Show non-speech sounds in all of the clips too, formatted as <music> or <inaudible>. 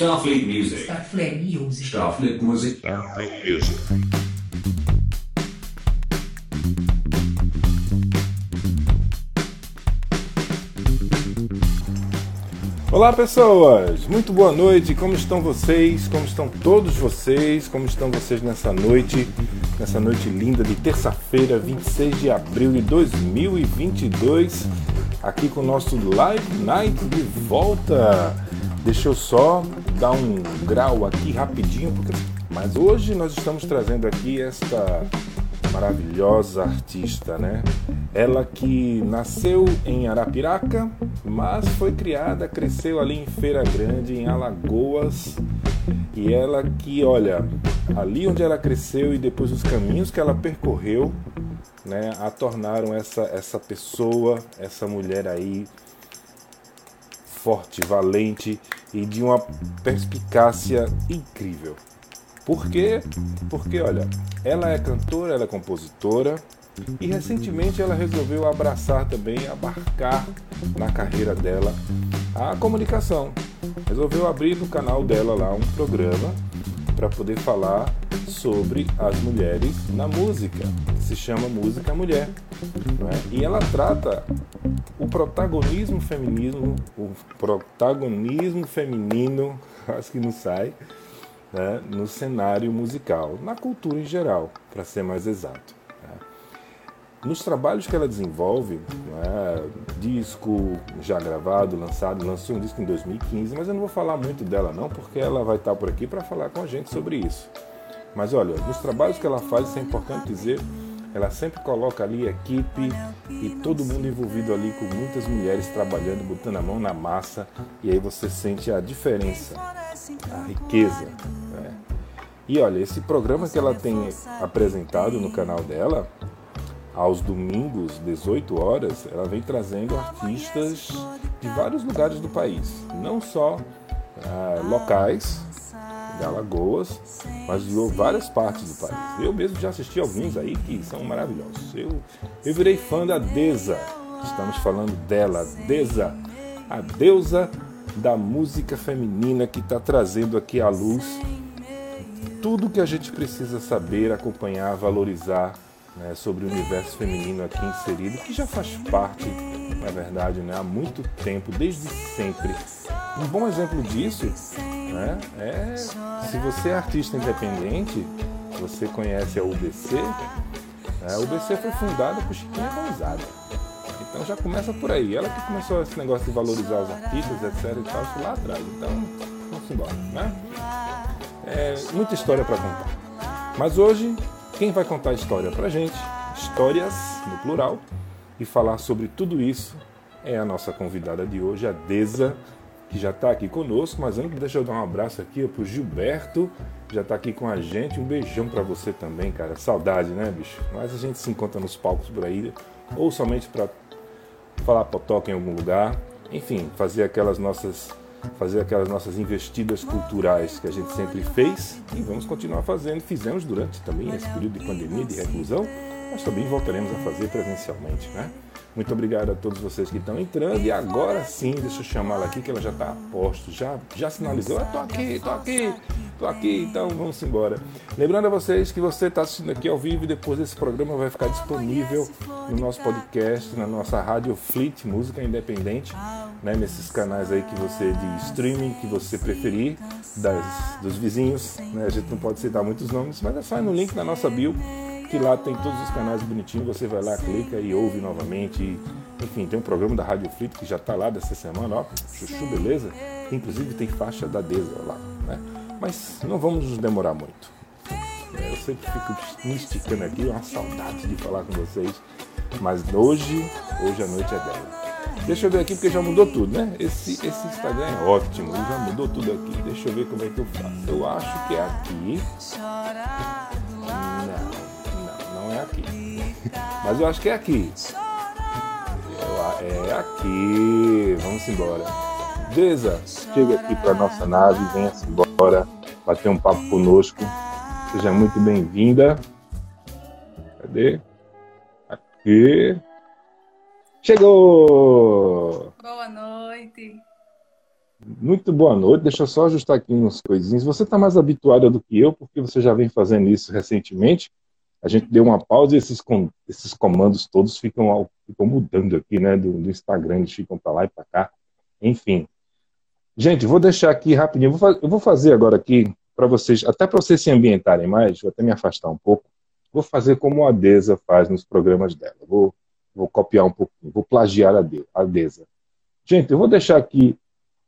Starfleet Music. Starfleet Music. Starfleet Music. Starfleet Music. Olá pessoas, muito boa noite. Como estão vocês? Como estão todos vocês? Como estão vocês nessa noite? Nessa noite linda de terça-feira, 26 de abril de 2022, aqui com o nosso Live Night de volta. Deixa eu só dar um grau aqui rapidinho, porque mas hoje nós estamos trazendo aqui esta maravilhosa artista, né? Ela que nasceu em Arapiraca, mas foi criada, cresceu ali em Feira Grande, em Alagoas. E ela que, olha, ali onde ela cresceu e depois os caminhos que ela percorreu, né, a tornaram essa essa pessoa, essa mulher aí forte, valente e de uma perspicácia incrível. Por quê? Porque, olha, ela é cantora, ela é compositora e recentemente ela resolveu abraçar também, abarcar na carreira dela a comunicação. Resolveu abrir no canal dela lá um programa para poder falar sobre as mulheres na música, que se chama Música Mulher. É? E ela trata o protagonismo feminino, o protagonismo feminino, <laughs> acho que não sai, né, no cenário musical, na cultura em geral, para ser mais exato. Nos trabalhos que ela desenvolve, né, disco já gravado, lançado, lançou um disco em 2015, mas eu não vou falar muito dela não, porque ela vai estar por aqui para falar com a gente sobre isso. Mas olha, nos trabalhos que ela faz, isso é importante dizer, ela sempre coloca ali a equipe e todo mundo envolvido ali com muitas mulheres trabalhando, botando a mão na massa, e aí você sente a diferença, a riqueza. Né? E olha, esse programa que ela tem apresentado no canal dela, aos domingos, 18 horas, ela vem trazendo artistas de vários lugares do país, não só ah, locais, de Alagoas, mas de várias partes do país. Eu mesmo já assisti alguns aí que são maravilhosos. Eu, eu virei fã da Deza. Estamos falando dela, Deza, a deusa da música feminina que está trazendo aqui à luz tudo que a gente precisa saber, acompanhar, valorizar né, sobre o universo feminino aqui inserido, que já faz parte, na verdade, né, há muito tempo, desde sempre. Um bom exemplo disso né, é se você é artista independente, você conhece a UBC, né, a UBC foi fundada por Chiquinha Gonzaga. Então já começa por aí. Ela que começou esse negócio de valorizar os artistas, etc. e tal, isso lá atrás. Então, vamos embora, né? É muita história para contar. Mas hoje, quem vai contar a história pra gente, histórias no plural, e falar sobre tudo isso é a nossa convidada de hoje, a Deza que já está aqui conosco, mas antes deixa eu dar um abraço aqui para o Gilberto, que já está aqui com a gente. Um beijão para você também, cara. Saudade, né, bicho? Mas a gente se encontra nos palcos por aí, ou somente para falar potoca em algum lugar. Enfim, fazer aquelas nossas fazer aquelas nossas investidas culturais que a gente sempre fez e vamos continuar fazendo. Fizemos durante também esse período de pandemia, de reclusão, mas também voltaremos a fazer presencialmente, né? Muito obrigado a todos vocês que estão entrando. E agora sim, deixa eu chamá-la aqui, que ela já está a posto, já, já sinalizou. Estou aqui, estou aqui, estou aqui, então vamos embora. Lembrando a vocês que você está assistindo aqui ao vivo e depois esse programa vai ficar disponível no nosso podcast, na nossa rádio Fleet, música independente, né, nesses canais aí que você de streaming que você preferir, das, dos vizinhos. Né, a gente não pode citar muitos nomes, mas é só ir no link na nossa bio que lá tem todos os canais bonitinhos, você vai lá, clica e ouve novamente. Enfim, tem um programa da Rádio Flip que já está lá dessa semana, ó, chuchu, beleza? Inclusive tem faixa da Deza lá, né? Mas não vamos nos demorar muito. Eu sempre fico me esticando aqui, uma saudade de falar com vocês. Mas hoje, hoje a noite é dela. Deixa eu ver aqui porque já mudou tudo, né? Esse, esse Instagram é ótimo, já mudou tudo aqui. Deixa eu ver como é que eu faço. Eu acho que é aqui. É aqui. Mas eu acho que é aqui. É aqui. Vamos embora. Deza, chega aqui para nossa nave, venha-se embora, bater um papo conosco. Seja muito bem-vinda. Cadê? Aqui. Chegou! Boa noite. muito boa noite. Deixa eu só ajustar aqui umas coisinhas. Você está mais habituada do que eu, porque você já vem fazendo isso recentemente. A gente deu uma pausa e esses, com, esses comandos todos ficam, ficam mudando aqui, né? Do, do Instagram, eles ficam para lá e para cá. Enfim. Gente, vou deixar aqui rapidinho. Eu vou, eu vou fazer agora aqui para vocês, até para vocês se ambientarem mais, vou até me afastar um pouco. Vou fazer como a Deza faz nos programas dela. Vou, vou copiar um pouquinho, vou plagiar a Deza. Gente, eu vou deixar aqui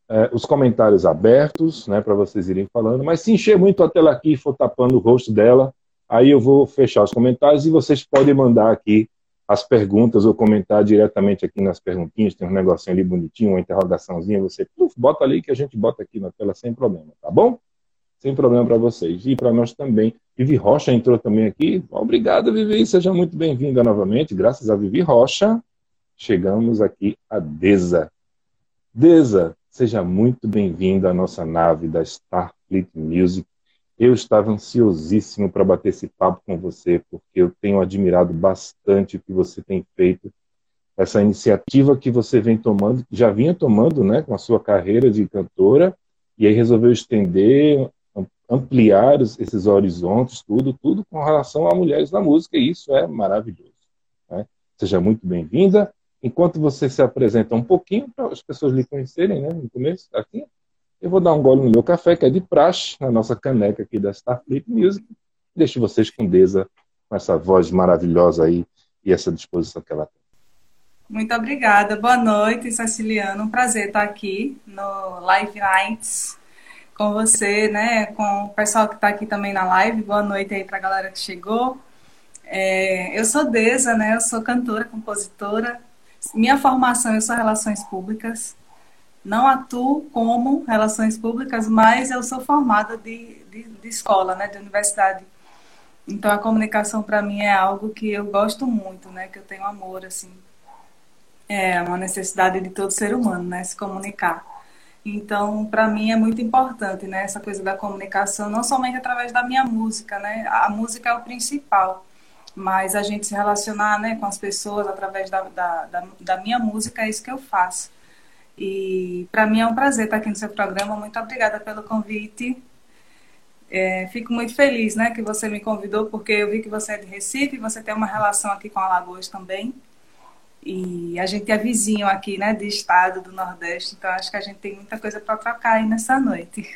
é, os comentários abertos, né, para vocês irem falando, mas se encher muito a tela aqui e for tapando o rosto dela, aí eu vou fechar os comentários e vocês podem mandar aqui as perguntas ou comentar diretamente aqui nas perguntinhas, tem um negocinho ali bonitinho, uma interrogaçãozinha, você bota ali que a gente bota aqui na tela sem problema, tá bom? Sem problema para vocês. E para nós também. Vivi Rocha entrou também aqui. Obrigado, Vivi. Seja muito bem-vinda novamente. Graças a Vivi Rocha, chegamos aqui a Deza. Deza, seja muito bem-vinda à nossa nave da Starfleet Music. Eu estava ansiosíssimo para bater esse papo com você, porque eu tenho admirado bastante o que você tem feito, essa iniciativa que você vem tomando, já vinha tomando, né, com a sua carreira de cantora, e aí resolveu estender, ampliar esses horizontes, tudo, tudo com relação a mulheres na música, e isso é maravilhoso. Né? Seja muito bem-vinda enquanto você se apresenta um pouquinho para as pessoas lhe conhecerem, né, no começo, aqui, eu vou dar um gole no meu café, que é de praxe, na nossa caneca aqui da Starfleet Music. Deixo vocês com Deza, com essa voz maravilhosa aí e essa disposição que ela tem. Muito obrigada. Boa noite, Ceciliano. Um prazer estar aqui no Live Nights com você, né? Com o pessoal que está aqui também na live. Boa noite aí para a galera que chegou. É, eu sou Deza, né? Eu sou cantora, compositora, minha formação, eu sou relações públicas. Não atuo como relações públicas, mas eu sou formada de, de, de escola, né, de universidade. Então a comunicação para mim é algo que eu gosto muito, né, que eu tenho amor assim. É uma necessidade de todo ser humano, né, se comunicar. Então, para mim é muito importante, né, essa coisa da comunicação, não somente através da minha música, né? A música é o principal, mas a gente se relacionar né, com as pessoas através da, da, da, da minha música é isso que eu faço. E para mim é um prazer estar aqui no seu programa. Muito obrigada pelo convite. É, fico muito feliz né, que você me convidou, porque eu vi que você é de Recife, você tem uma relação aqui com Alagoas também. E a gente é vizinho aqui, né, de estado do Nordeste, então acho que a gente tem muita coisa para trocar aí nessa noite.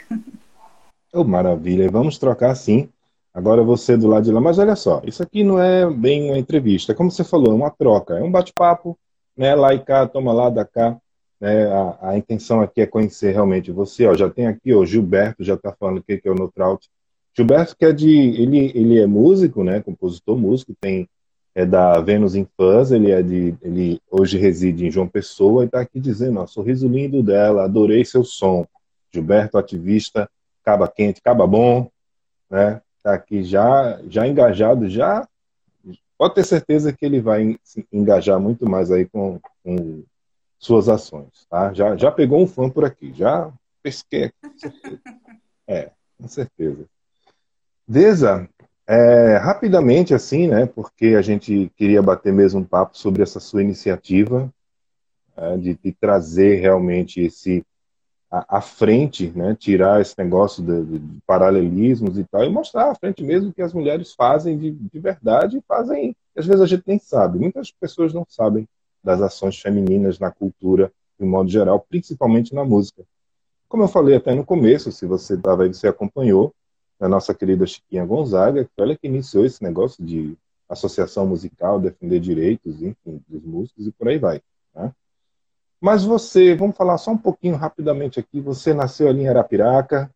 Oh, maravilha, vamos trocar sim. Agora você do lado de lá. Mas olha só, isso aqui não é bem uma entrevista. Como você falou, é uma troca, é um bate-papo, né? Lá e cá, toma lá, da cá. Né? A, a, intenção aqui é conhecer realmente você. Ó, já tem aqui o Gilberto, já está falando o que é o No Trout. Gilberto que é de, ele, ele é músico, né? Compositor, músico, tem é da Vênus em Fãs, ele é de, ele hoje reside em João Pessoa e está aqui dizendo, ó, sorriso lindo dela, adorei seu som. Gilberto, ativista, caba quente, caba bom, né? está aqui já, já engajado, já pode ter certeza que ele vai se engajar muito mais aí com, com suas ações, tá? Já, já pegou um fã por aqui, já pesquei aqui. <laughs> É, com certeza. Deza, é, rapidamente assim, né, porque a gente queria bater mesmo um papo sobre essa sua iniciativa é, de, de trazer realmente esse à, frente, né, tirar esse negócio de, de, paralelismos e tal, e mostrar à frente mesmo que as mulheres fazem de, de verdade e fazem, às vezes a gente nem sabe, muitas pessoas não sabem das ações femininas na cultura, de um modo geral, principalmente na música. Como eu falei até no começo, se você estava aí, você acompanhou, a nossa querida Chiquinha Gonzaga, que ela que iniciou esse negócio de associação musical, defender direitos, enfim, dos músicos e por aí vai. Né? Mas você, vamos falar só um pouquinho rapidamente aqui. Você nasceu ali em Arapiraca,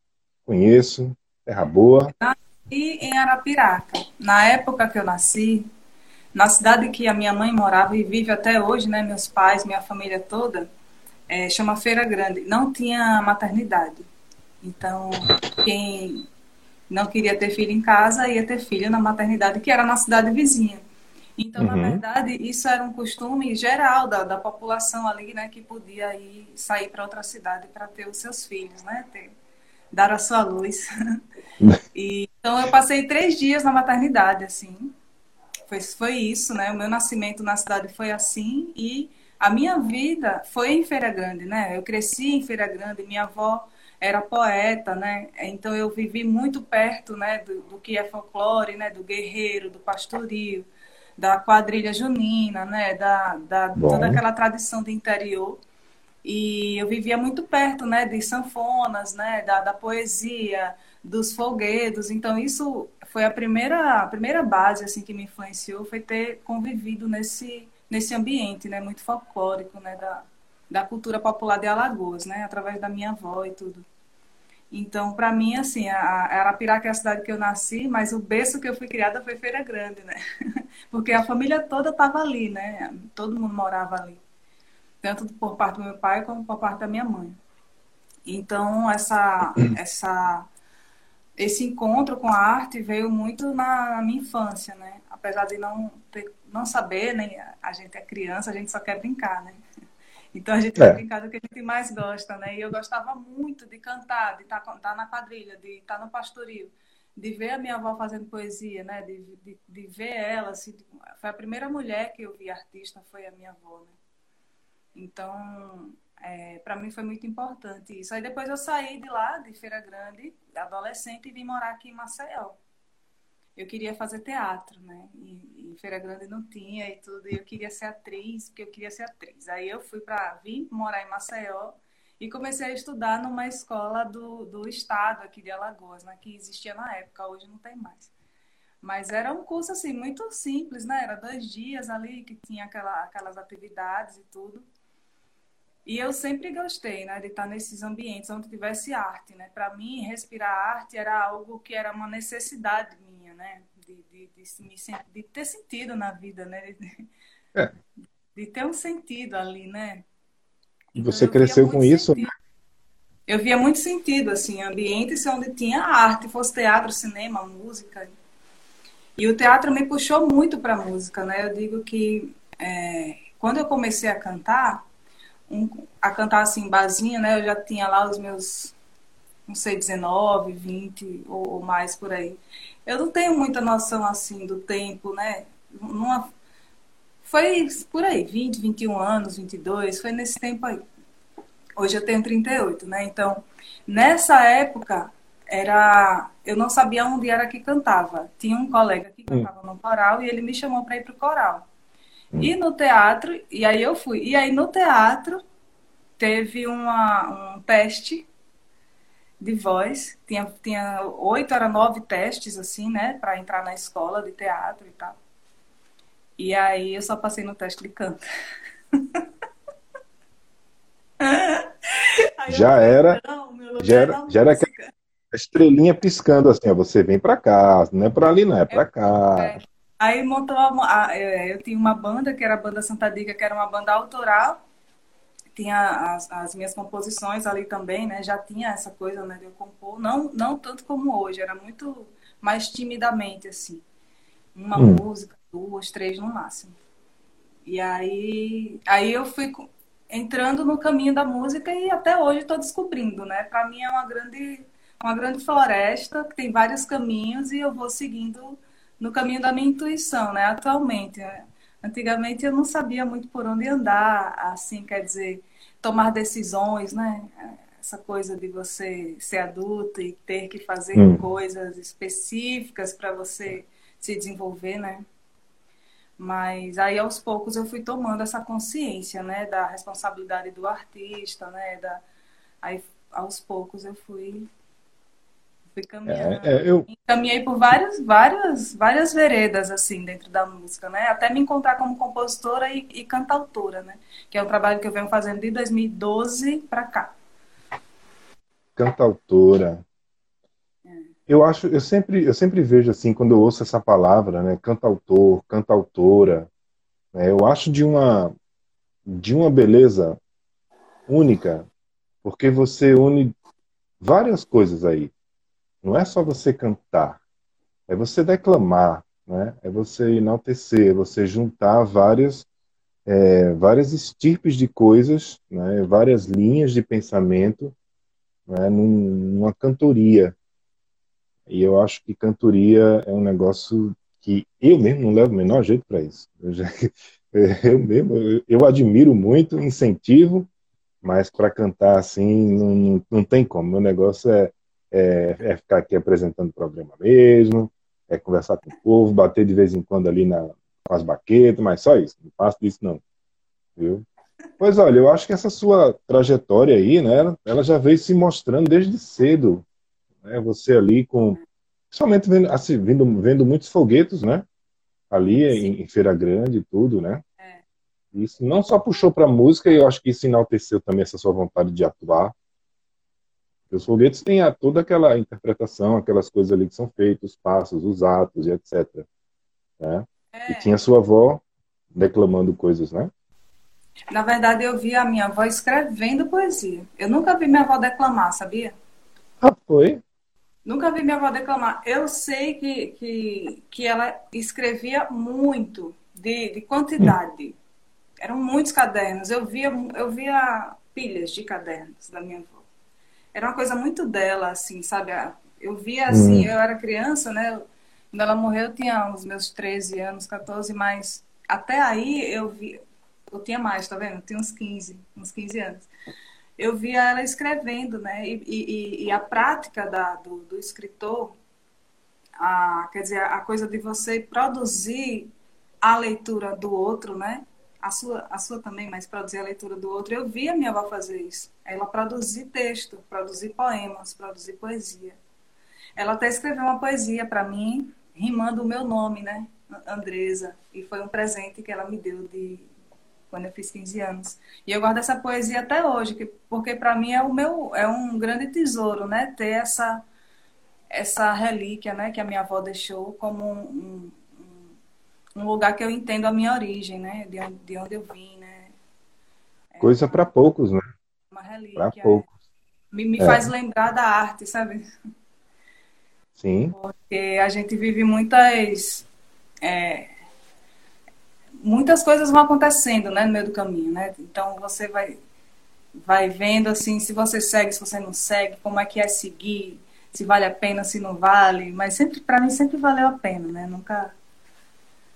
conheço, terra boa. Nasci em Arapiraca. Na época que eu nasci, na cidade que a minha mãe morava e vive até hoje, né, meus pais, minha família toda, é, chama Feira Grande. Não tinha maternidade. Então, quem não queria ter filho em casa ia ter filho na maternidade, que era na cidade vizinha. Então, uhum. na verdade, isso era um costume geral da, da população ali, né, que podia ir sair para outra cidade para ter os seus filhos, né, ter, dar a sua luz. <laughs> e, então, eu passei três dias na maternidade, assim. Foi, foi isso, né? O meu nascimento na cidade foi assim e a minha vida foi em Feira Grande, né? Eu cresci em Feira Grande, minha avó era poeta, né? Então eu vivi muito perto, né, do, do que é folclore, né, do guerreiro, do pastorio, da quadrilha junina, né, da, da toda aquela tradição do interior. E eu vivia muito perto, né, de sanfonas, né, da, da poesia, dos folguedos. Então isso foi a primeira a primeira base assim que me influenciou foi ter convivido nesse nesse ambiente, né, muito folclórico, né, da, da cultura popular de Alagoas, né, através da minha avó e tudo. Então, para mim, assim, a, a Arapiraca é a cidade que eu nasci, mas o berço que eu fui criada foi Feira Grande, né? <laughs> Porque a família toda estava ali, né? Todo mundo morava ali. Tanto por parte do meu pai como por parte da minha mãe. Então, essa, <clears throat> essa, esse encontro com a arte veio muito na, minha infância, né? Apesar de não, ter, não saber, né? A gente é criança, a gente só quer brincar, né? <laughs> Então a gente é. vai brincar do que a gente mais gosta, né? E eu gostava muito de cantar, de estar tá, tá na quadrilha, de estar tá no pastorio, de ver a minha avó fazendo poesia, né? De, de, de ver ela, assim, foi a primeira mulher que eu vi artista, foi a minha avó, né? Então, é, para mim foi muito importante isso. Aí depois eu saí de lá, de Feira Grande, adolescente, e vim morar aqui em Maceió eu queria fazer teatro, né? E, e Feira Grande não tinha e tudo, e eu queria ser atriz, porque eu queria ser atriz. Aí eu fui para vir morar em Maceió e comecei a estudar numa escola do, do estado aqui de Alagoas, né? Que existia na época, hoje não tem mais. Mas era um curso assim muito simples, né? Era dois dias ali que tinha aquela, aquelas atividades e tudo. E eu sempre gostei, né, de estar nesses ambientes onde tivesse arte, né? Para mim, respirar arte era algo que era uma necessidade minha, né? De, de, de, me, de ter sentido na vida, né? De, é. de ter um sentido ali, né? E então, você cresceu com isso? Sentido. Eu via muito sentido, assim, ambientes onde tinha arte, fosse teatro, cinema, música. E o teatro me puxou muito para a música, né? Eu digo que é, quando eu comecei a cantar, um, a cantar assim, basinha, né? Eu já tinha lá os meus, não sei, 19, 20 ou, ou mais por aí. Eu não tenho muita noção assim do tempo, né? Numa, foi por aí, 20, 21 anos, 22, foi nesse tempo aí. Hoje eu tenho 38, né? Então, nessa época, era eu não sabia onde era que cantava. Tinha um colega que hum. cantava no coral e ele me chamou para ir pro coral. E no teatro, e aí eu fui. E aí no teatro teve uma, um teste de voz. Tinha, tinha oito, era nove testes, assim, né? Para entrar na escola de teatro e tal. E aí eu só passei no teste de canto. <laughs> já era, já era, já era aquela estrelinha piscando assim, ó, você vem para cá, não é para ali, não é para é, cá. É. Aí montou a, a, é, eu tinha uma banda que era a banda Santa Dica, que era uma banda autoral. Tinha as, as, minhas composições ali também, né? Já tinha essa coisa, né, de eu compor, não não tanto como hoje, era muito mais timidamente assim. Uma hum. música, duas, três no máximo. E aí aí eu fui entrando no caminho da música e até hoje estou descobrindo, né? Para mim é uma grande uma grande floresta que tem vários caminhos e eu vou seguindo no caminho da minha intuição, né? Atualmente, né? antigamente eu não sabia muito por onde andar, assim, quer dizer, tomar decisões, né? Essa coisa de você ser adulto e ter que fazer hum. coisas específicas para você se desenvolver, né? Mas aí aos poucos eu fui tomando essa consciência, né, da responsabilidade do artista, né, da aí aos poucos eu fui Fui caminhando. É, é, eu... Caminhei por várias, várias, várias veredas, assim, dentro da música, né? Até me encontrar como compositora e, e cantautora, né? Que é um trabalho que eu venho fazendo de 2012 para cá. Cantautora. É. Eu acho, eu sempre, eu sempre vejo assim, quando eu ouço essa palavra, né? Cantautor, cantautora, né, eu acho de uma, de uma beleza única, porque você une várias coisas aí não é só você cantar, é você declamar, né? é você enaltecer, é você juntar várias, é, várias estirpes de coisas, né? várias linhas de pensamento né? numa cantoria. E eu acho que cantoria é um negócio que eu mesmo não levo o menor jeito para isso. Eu já, <laughs> eu mesmo, eu, eu admiro muito, incentivo, mas para cantar assim não, não, não, tem como. Meu negócio é, é, é, ficar aqui apresentando o programa mesmo, é conversar com o povo, bater de vez em quando ali na, com as baquetas, mas só isso, não faço disso não. Viu? Pois olha, eu acho que essa sua trajetória aí, né, ela já veio se mostrando desde cedo. Né, você ali com. Principalmente vendo, assim, vendo, vendo muitos foguetos, né? Ali em, em, Feira Grande e tudo, né? É. Isso não só puxou para música, e eu acho que isso enalteceu também essa sua vontade de atuar. Os foguetes têm a, toda aquela interpretação, aquelas coisas ali que são feitas, os passos, os atos e etc. Né? É. E tinha sua avó declamando coisas, né? Na verdade, eu vi a minha avó escrevendo poesia. Eu nunca vi minha avó declamar, sabia? Ah, foi? Nunca vi minha avó declamar. Eu sei que, que, que ela escrevia muito, de, de quantidade. Hum. Eram muitos cadernos. Eu via, eu via pilhas de cadernos da minha avó. Era uma coisa muito dela, assim, sabe? Eu via assim, hum. eu era criança, né? Quando ela morreu, eu tinha os meus 13 anos, 14, mas até aí eu vi, eu tinha mais, tá vendo? Eu tinha uns 15, uns 15 anos. Eu via ela escrevendo, né? E, e, e a prática da, do, do escritor, a, quer dizer, a coisa de você produzir a leitura do outro, né? A sua, a sua também, mas produzir a leitura do outro. Eu via minha avó fazer isso. Ela produzir texto, produzir poemas, produzir poesia. Ela até escreveu uma poesia para mim, rimando o meu nome, né? Andresa. E foi um presente que ela me deu de, quando eu fiz 15 anos. E eu guardo essa poesia até hoje, que, porque para mim é o meu é um grande tesouro, né? Ter essa essa relíquia, né, que a minha avó deixou como um, um lugar que eu entendo a minha origem, né, de onde, de onde eu vim, né. É Coisa para poucos, né? Uma relíquia. Para é. poucos. Me, me é. faz lembrar da arte, sabe? Sim. Porque a gente vive muitas é, muitas coisas vão acontecendo, né, no meio do caminho, né? Então você vai vai vendo assim, se você segue, se você não segue, como é que é seguir, se vale a pena, se não vale, mas sempre para mim sempre valeu a pena, né? Nunca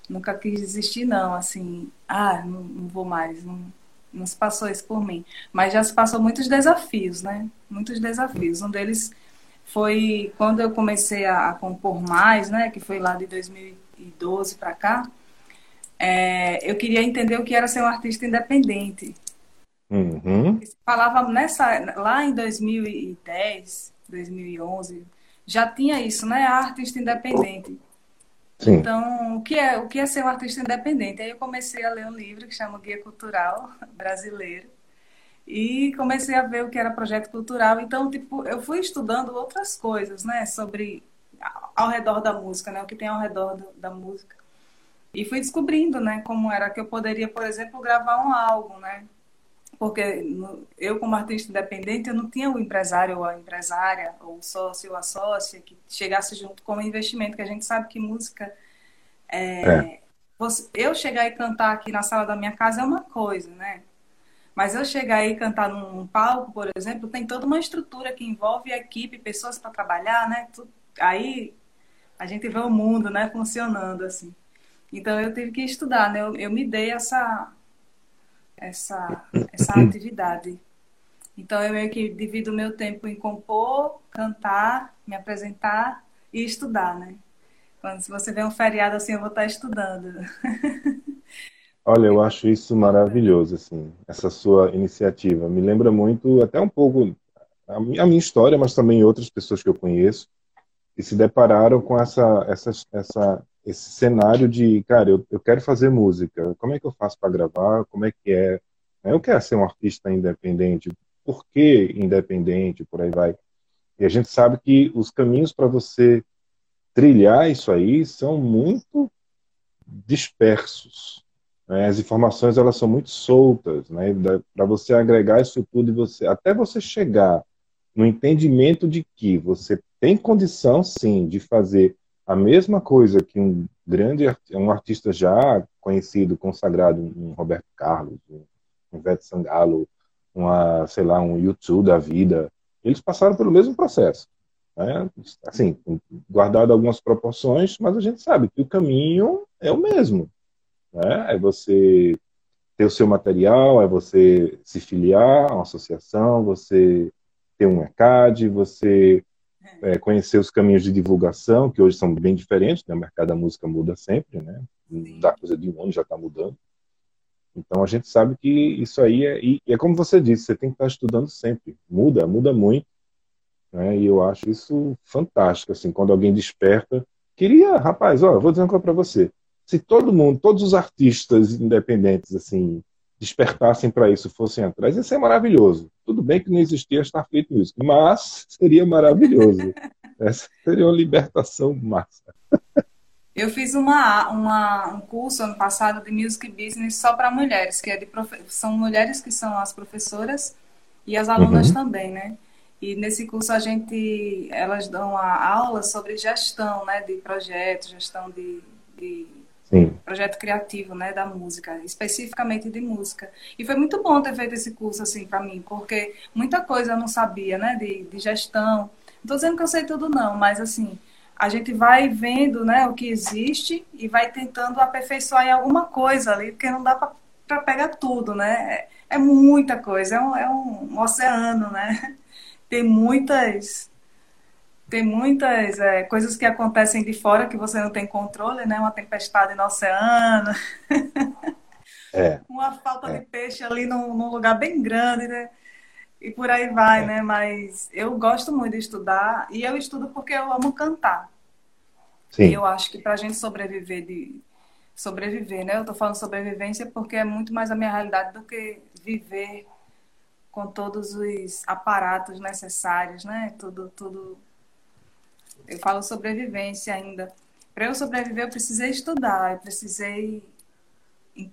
nunca quis desistir não, assim, ah, não, não vou mais, não, não se passou isso por mim, mas já se passou muitos desafios, né? Muitos desafios. Um deles foi quando eu comecei a, a compor mais, né, que foi lá de 2012 para cá é, eu queria entender o que era ser um artista independente. Uhum. Falava nessa, lá em 2010, 2011, já tinha isso, né? Artista independente. Sim. Então, o que, é, o que é ser um artista independente? Aí eu comecei a ler um livro que chama Guia Cultural <laughs> Brasileiro e comecei a ver o que era projeto cultural. Então, tipo, eu fui estudando outras coisas, né? Sobre ao redor da música, né? O que tem ao redor da música. E fui descobrindo, né, como era que eu poderia, por exemplo, gravar um álbum, né? Porque eu, como artista independente, eu não tinha o empresário ou a empresária, ou o sócio ou a sócia, que chegasse junto com o investimento, que a gente sabe que música. É, é. Você, eu chegar e cantar aqui na sala da minha casa é uma coisa, né? Mas eu chegar e cantar num palco, por exemplo, tem toda uma estrutura que envolve a equipe, pessoas para trabalhar, né? Aí a gente vê o mundo, né, funcionando assim. Então eu tive que estudar, né? Eu, eu me dei essa, essa, essa atividade. Então eu meio que divido o meu tempo em compor, cantar, me apresentar e estudar, né? Quando se você vê um feriado assim, eu vou estar estudando. <laughs> Olha, eu acho isso maravilhoso, assim, essa sua iniciativa. Me lembra muito, até um pouco, a minha história, mas também outras pessoas que eu conheço, que se depararam com essa, essa, essa esse cenário de, cara, eu, eu quero fazer música, como é que eu faço para gravar, como é que é, eu quero ser um artista independente, por que independente, por aí vai. E a gente sabe que os caminhos para você trilhar isso aí são muito dispersos. Né? As informações elas são muito soltas, né? Para você agregar isso tudo e você até você chegar no entendimento de que você tem condição, sim, de fazer a mesma coisa que um grande um artista já conhecido, consagrado, um Roberto Carlos, um Ivete Sangalo, uma, sei lá, um YouTube da vida, eles passaram pelo mesmo processo. Né? Assim, guardado algumas proporções, mas a gente sabe que o caminho é o mesmo. Né? É você ter o seu material, é você se filiar a uma associação, você ter um ECAD, você é, conhecer os caminhos de divulgação, que hoje são bem diferentes, né? o mercado da música muda sempre, né? da coisa de um ano já está mudando. Então a gente sabe que isso aí é, e é como você disse, você tem que estar estudando sempre. Muda, muda muito. Né? E eu acho isso fantástico, assim, quando alguém desperta. Queria, rapaz, ó, vou dizer uma coisa para você. Se todo mundo, todos os artistas independentes, assim, despertassem para isso, fossem atrás, ia ser maravilhoso. Tudo bem que não existia estar feito isso, mas seria maravilhoso. <laughs> Essa seria uma libertação massa. Eu fiz uma, uma, um curso ano passado de Music Business só para mulheres, que é de profe... são mulheres que são as professoras e as alunas uhum. também, né? E nesse curso a gente, elas dão a aula sobre gestão, né, de projetos, gestão de, de projeto criativo, né, da música, especificamente de música. E foi muito bom ter feito esse curso assim para mim, porque muita coisa eu não sabia, né, de, de gestão. Não estou dizendo que eu sei tudo não, mas assim, a gente vai vendo, né, o que existe e vai tentando aperfeiçoar em alguma coisa ali, porque não dá para pegar tudo, né? É, é muita coisa, é um, é um oceano, né? <laughs> Tem muitas tem muitas é, coisas que acontecem de fora que você não tem controle, né? Uma tempestade no oceano, <laughs> é. uma falta é. de peixe ali num, num, lugar bem grande, né? E por aí vai, é. né? Mas eu gosto muito de estudar e eu estudo porque eu amo cantar. Sim. E eu acho que para a gente sobreviver de sobreviver, né? Eu estou falando sobrevivência porque é muito mais a minha realidade do que viver com todos os aparatos necessários, né? Tudo, tudo eu falo sobrevivência ainda. Para eu sobreviver, eu precisei estudar, eu precisei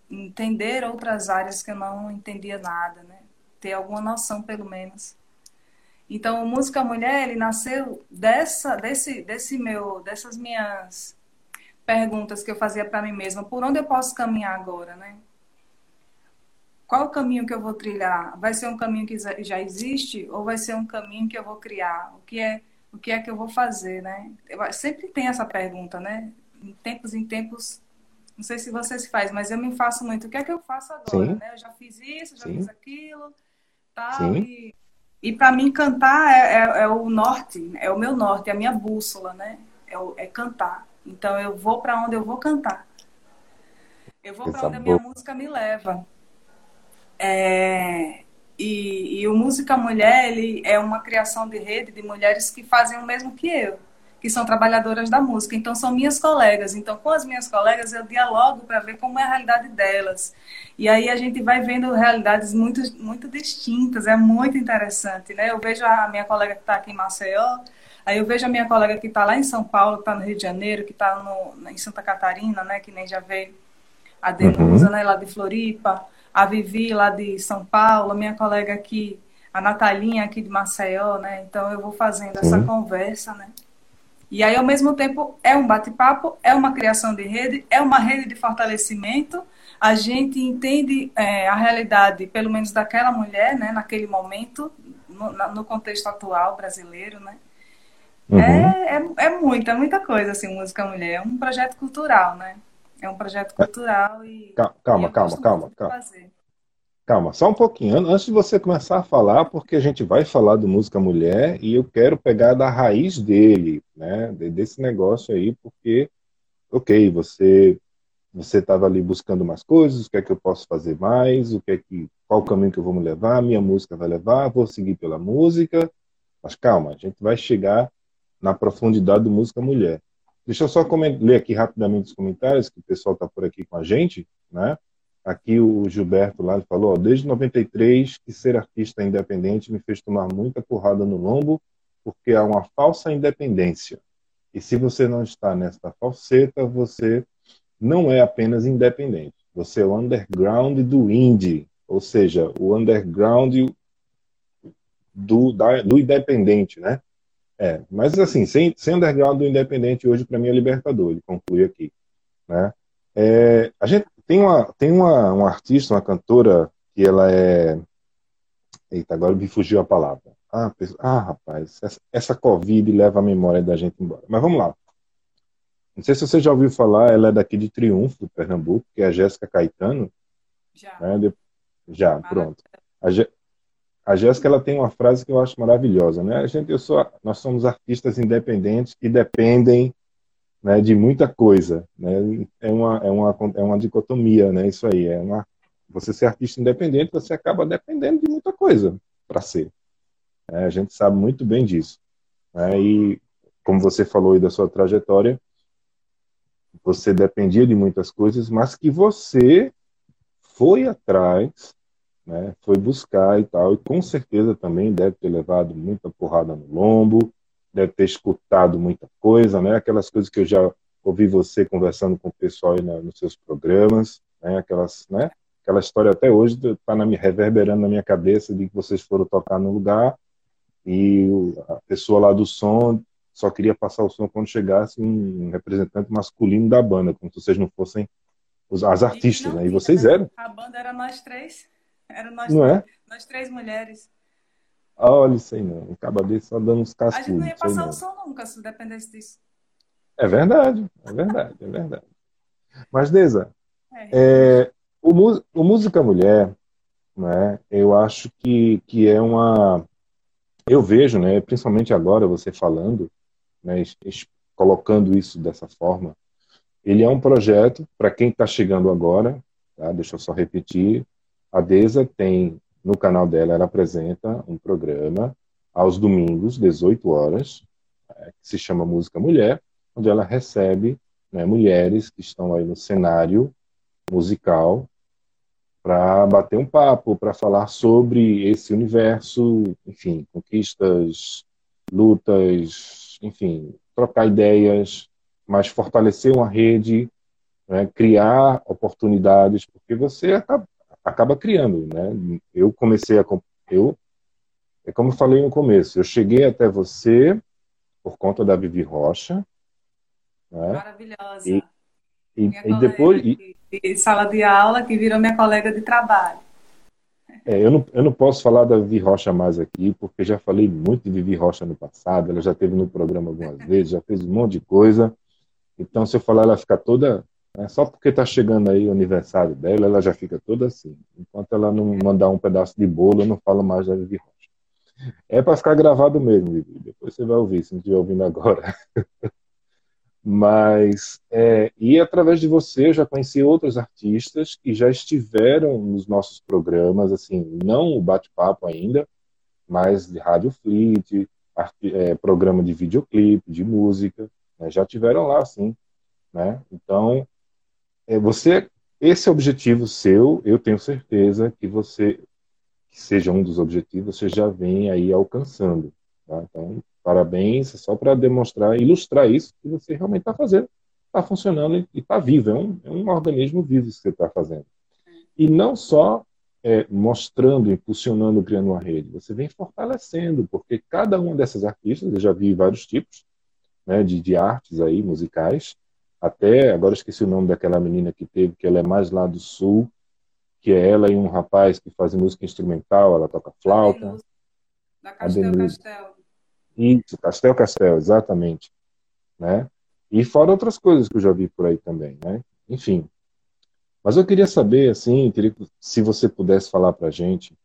entender outras áreas que eu não entendia nada, né? Ter alguma noção, pelo menos. Então, o Música Mulher, ele nasceu dessa, desse, desse meu, dessas minhas perguntas que eu fazia para mim mesma. Por onde eu posso caminhar agora, né? Qual o caminho que eu vou trilhar? Vai ser um caminho que já existe ou vai ser um caminho que eu vou criar? O que é o que é que eu vou fazer, né? Eu, sempre tem essa pergunta, né? Em tempos em tempos, não sei se você se faz, mas eu me faço muito. O que é que eu faço agora, Sim. né? Eu já fiz isso, já Sim. fiz aquilo, tal. Sim. E, e para mim cantar é, é, é, o norte, é o meu norte, é a minha bússola, né? É, o, é cantar. Então eu vou para onde eu vou cantar. Eu vou para onde a minha música me leva. É, e, e, o Música Mulher ele é uma criação de rede de mulheres que fazem o mesmo que eu, que são trabalhadoras da música. Então, são minhas colegas. Então, com as minhas colegas, eu dialogo para ver como é a realidade delas. E aí a gente vai vendo realidades muito, muito distintas. É muito interessante. Né? Eu vejo a minha colega que está aqui em Maceió, aí eu vejo a minha colega que está lá em São Paulo, que está no Rio de Janeiro, que está em Santa Catarina, né? que nem já veio a Denusa, uhum. né? lá de Floripa a Vivi lá de São Paulo, minha colega aqui, a Natalinha aqui de Maceió, né? Então eu vou fazendo Sim. essa conversa, né? E aí, ao mesmo tempo, é um bate-papo, é uma criação de rede, é uma rede de fortalecimento. A gente entende é, a realidade, pelo menos daquela mulher, né, naquele momento, no, no contexto atual brasileiro, né? Uhum. É, é, é muita, muita coisa, assim, Música Mulher. É um projeto cultural, né? É um projeto cultural e. Calma, e calma, calma, calma. Calma, só um pouquinho. Antes de você começar a falar, porque a gente vai falar do Música Mulher e eu quero pegar da raiz dele, né? Desse negócio aí, porque, ok, você você estava ali buscando mais coisas, o que é que eu posso fazer mais, o que é que, qual o caminho que eu vou me levar, minha música vai levar, vou seguir pela música. Mas calma, a gente vai chegar na profundidade do Música Mulher. Deixa eu só ler aqui rapidamente os comentários, que o pessoal está por aqui com a gente. Né? Aqui o Gilberto lá falou, ó, desde 93 que ser artista independente me fez tomar muita porrada no lombo, porque há uma falsa independência. E se você não está nesta falseta, você não é apenas independente. Você é o underground do indie, ou seja, o underground do, da, do independente, né? É, mas assim, sem, sem underground do Independente hoje, para mim é Libertador, ele conclui aqui. Né? É, a gente tem, uma, tem uma, uma artista, uma cantora, que ela é. Eita, agora me fugiu a palavra. Ah, ah rapaz, essa, essa Covid leva a memória da gente embora. Mas vamos lá. Não sei se você já ouviu falar, ela é daqui de Triunfo, Pernambuco, que é a Jéssica Caetano. Já. Né? Já, pronto. A, a Jéssica ela tem uma frase que eu acho maravilhosa, né? A gente, eu sou, nós somos artistas independentes que dependem né, de muita coisa, né? É uma, é uma, é uma dicotomia, né? Isso aí é uma, você ser artista independente, você acaba dependendo de muita coisa para ser. É, a gente sabe muito bem disso. Né? E como você falou aí da sua trajetória, você dependia de muitas coisas, mas que você foi atrás né? Foi buscar e tal, e com certeza também deve ter levado muita porrada no lombo, deve ter escutado muita coisa, né? Aquelas coisas que eu já ouvi você conversando com o pessoal aí na, nos seus programas, né? Aquelas, né? Aquela história até hoje está na, reverberando na minha cabeça de que vocês foram tocar no lugar e a pessoa lá do som só queria passar o som quando chegasse um representante masculino da banda, como se vocês não fossem os, as artistas, né? E vocês né? eram. A banda era nós três. Era nós, não é? nós três mulheres. Olha isso aí, não. Acaba desse só dando uns cascudos. A gente não ia passar o som nunca se dependesse disso. É verdade, é verdade, é verdade. Mas, Deza, é. É, o, o Música Mulher, né, eu acho que, que é uma... Eu vejo, né, principalmente agora você falando, né, colocando isso dessa forma, ele é um projeto, para quem está chegando agora, tá, deixa eu só repetir, a Deza tem, no canal dela, ela apresenta um programa aos domingos, 18 horas, é, que se chama Música Mulher, onde ela recebe né, mulheres que estão aí no cenário musical para bater um papo, para falar sobre esse universo, enfim, conquistas, lutas, enfim, trocar ideias, mas fortalecer uma rede, né, criar oportunidades, porque você acaba, acaba criando, né? Eu comecei a eu é como eu falei no começo, eu cheguei até você por conta da Vivi Rocha, né? Maravilhosa. E, e, e depois de, de sala de aula que virou minha colega de trabalho. É, eu, não, eu não posso falar da Vivi Rocha mais aqui, porque já falei muito de Vivi Rocha no passado, ela já esteve no programa algumas vezes, já fez um monte de coisa. Então, se eu falar, ela fica toda é só porque está chegando aí o aniversário dela, ela já fica toda assim. Enquanto ela não mandar um pedaço de bolo, eu não falo mais da Vivi Rocha. É para ficar gravado mesmo, Vivi. Depois você vai ouvir, se não estiver ouvindo agora. <laughs> Mas, é, e através de você, eu já conheci outros artistas que já estiveram nos nossos programas, assim, não o bate-papo ainda, mas de Rádio Fleet, é, programa de videoclipe, de música, né, já tiveram lá, sim. Né? Então, é, você, esse objetivo seu, eu tenho certeza que você, que seja um dos objetivos, você já vem aí alcançando. Tá? Então, parabéns, é só para demonstrar, ilustrar isso que você realmente está fazendo, está funcionando e está vivo, é um, é um organismo vivo que você está fazendo. E não só é, mostrando, impulsionando, criando uma rede, você vem fortalecendo, porque cada uma dessas artistas, eu já vi vários tipos né, de, de artes aí, musicais, até, agora esqueci o nome daquela menina que teve, que ela é mais lá do sul, que é ela e um rapaz que fazem música instrumental, ela toca flauta. Da Castel Castel. Isso, Castel Castel, exatamente. Né? E fora outras coisas que eu já vi por aí também, né? Enfim. Mas eu queria saber, assim, queria, se você pudesse falar pra gente,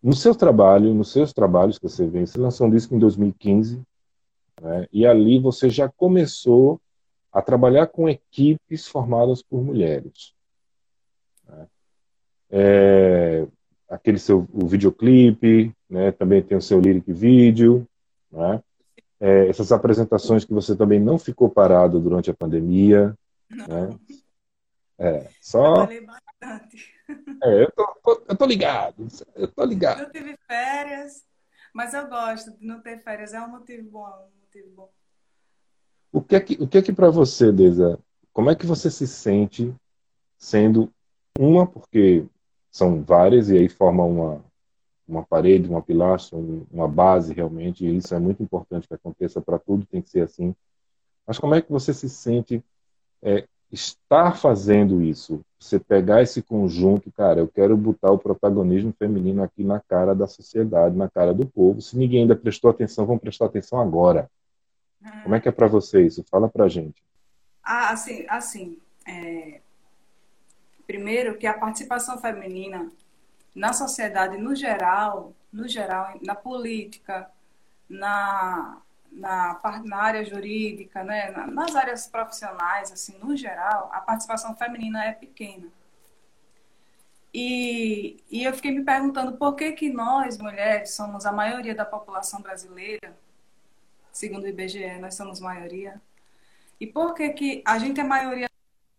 no seu trabalho, nos seus trabalhos que você vem, você lançou um disco em 2015, né? e ali você já começou a trabalhar com equipes formadas por mulheres. Né? É, aquele seu o videoclipe, né? também tem o seu lyric vídeo, né? é, essas apresentações que você também não ficou parado durante a pandemia. Né? É, só. É, eu tô, eu tô ligado, eu tô ligado. Não tive férias, mas eu gosto de não ter férias, é um motivo bom, um motivo bom. O que é que, o que, é que para você, Deza, como é que você se sente sendo uma, porque são várias e aí formam uma, uma parede, uma pilastra, uma base realmente, e isso é muito importante que aconteça para tudo, tem que ser assim. Mas como é que você se sente é, estar fazendo isso? Você pegar esse conjunto, cara, eu quero botar o protagonismo feminino aqui na cara da sociedade, na cara do povo. Se ninguém ainda prestou atenção, vão prestar atenção agora. Como é que é para você isso? Fala pra gente. Ah, assim, assim é... primeiro que a participação feminina na sociedade no geral, no geral, na política, na, na, na área jurídica, né, nas áreas profissionais, assim, no geral, a participação feminina é pequena. E, e eu fiquei me perguntando por que, que nós, mulheres, somos a maioria da população brasileira, segundo o IBGE, nós somos maioria, e por que, que a gente é maioria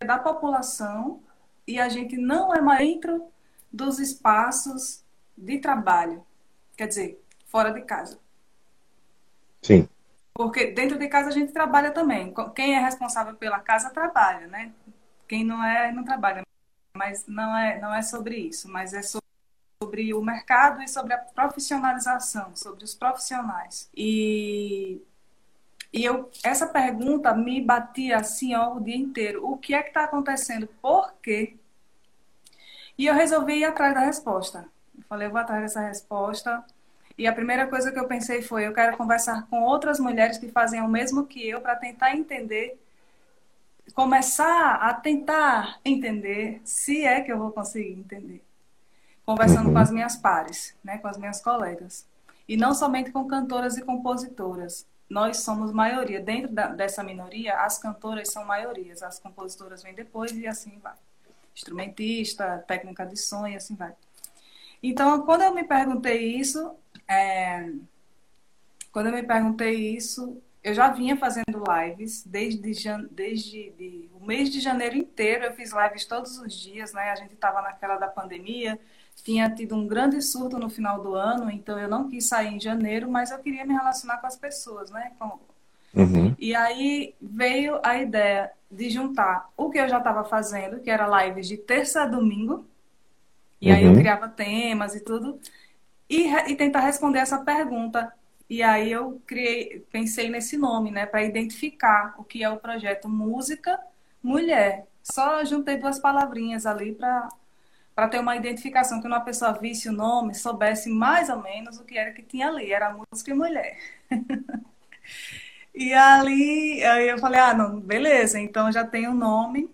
da população e a gente não é dentro dos espaços de trabalho, quer dizer, fora de casa. Sim. Porque dentro de casa a gente trabalha também. Quem é responsável pela casa trabalha, né? Quem não é, não trabalha. Mas não é, não é sobre isso, mas é sobre o mercado e sobre a profissionalização, sobre os profissionais. E, e eu, essa pergunta me batia assim ó, o dia inteiro. O que é que está acontecendo? Por quê? E eu resolvi ir atrás da resposta. Eu falei, eu vou atrás dessa resposta. E a primeira coisa que eu pensei foi: eu quero conversar com outras mulheres que fazem o mesmo que eu para tentar entender, começar a tentar entender se é que eu vou conseguir entender. Conversando com as minhas pares, né, com as minhas colegas. E não somente com cantoras e compositoras. Nós somos maioria. Dentro da, dessa minoria, as cantoras são maiorias, as compositoras vêm depois e assim vai. Instrumentista, técnica de som e assim vai. Então, quando eu me perguntei isso, é, quando eu me perguntei isso, eu já vinha fazendo lives desde, desde de, o mês de janeiro inteiro. Eu fiz lives todos os dias, né? A gente estava naquela da pandemia, tinha tido um grande surto no final do ano, então eu não quis sair em janeiro, mas eu queria me relacionar com as pessoas, né? Com... Uhum. E aí veio a ideia de juntar o que eu já estava fazendo, que era lives de terça a domingo, e uhum. aí eu uhum. criava temas e tudo, e, e tentar responder essa pergunta. E aí eu criei, pensei nesse nome, né, para identificar o que é o projeto Música Mulher. Só juntei duas palavrinhas ali para para ter uma identificação, que uma pessoa visse o nome, soubesse mais ou menos o que era que tinha ali, era música e mulher. <laughs> e ali eu falei, ah, não, beleza, então já tem o nome,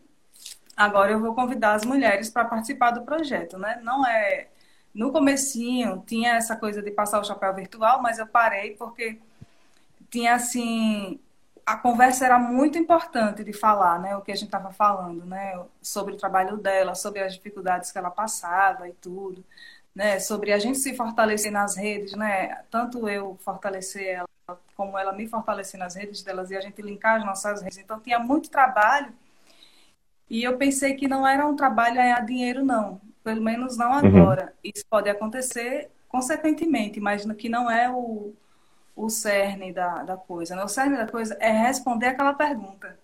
agora eu vou convidar as mulheres para participar do projeto, né? Não é no comecinho tinha essa coisa de passar o chapéu virtual, mas eu parei porque tinha assim a conversa era muito importante de falar, né, o que a gente estava falando, né, sobre o trabalho dela, sobre as dificuldades que ela passava e tudo, né, sobre a gente se fortalecer nas redes, né, tanto eu fortalecer ela como ela me fortalecer nas redes delas e a gente linkar as nossas redes. Então tinha muito trabalho e eu pensei que não era um trabalho a ganhar dinheiro não, pelo menos não uhum. agora. Uhum. Isso pode acontecer consequentemente, mas que não é o, o cerne da, da coisa. Né? O cerne da coisa é responder aquela pergunta.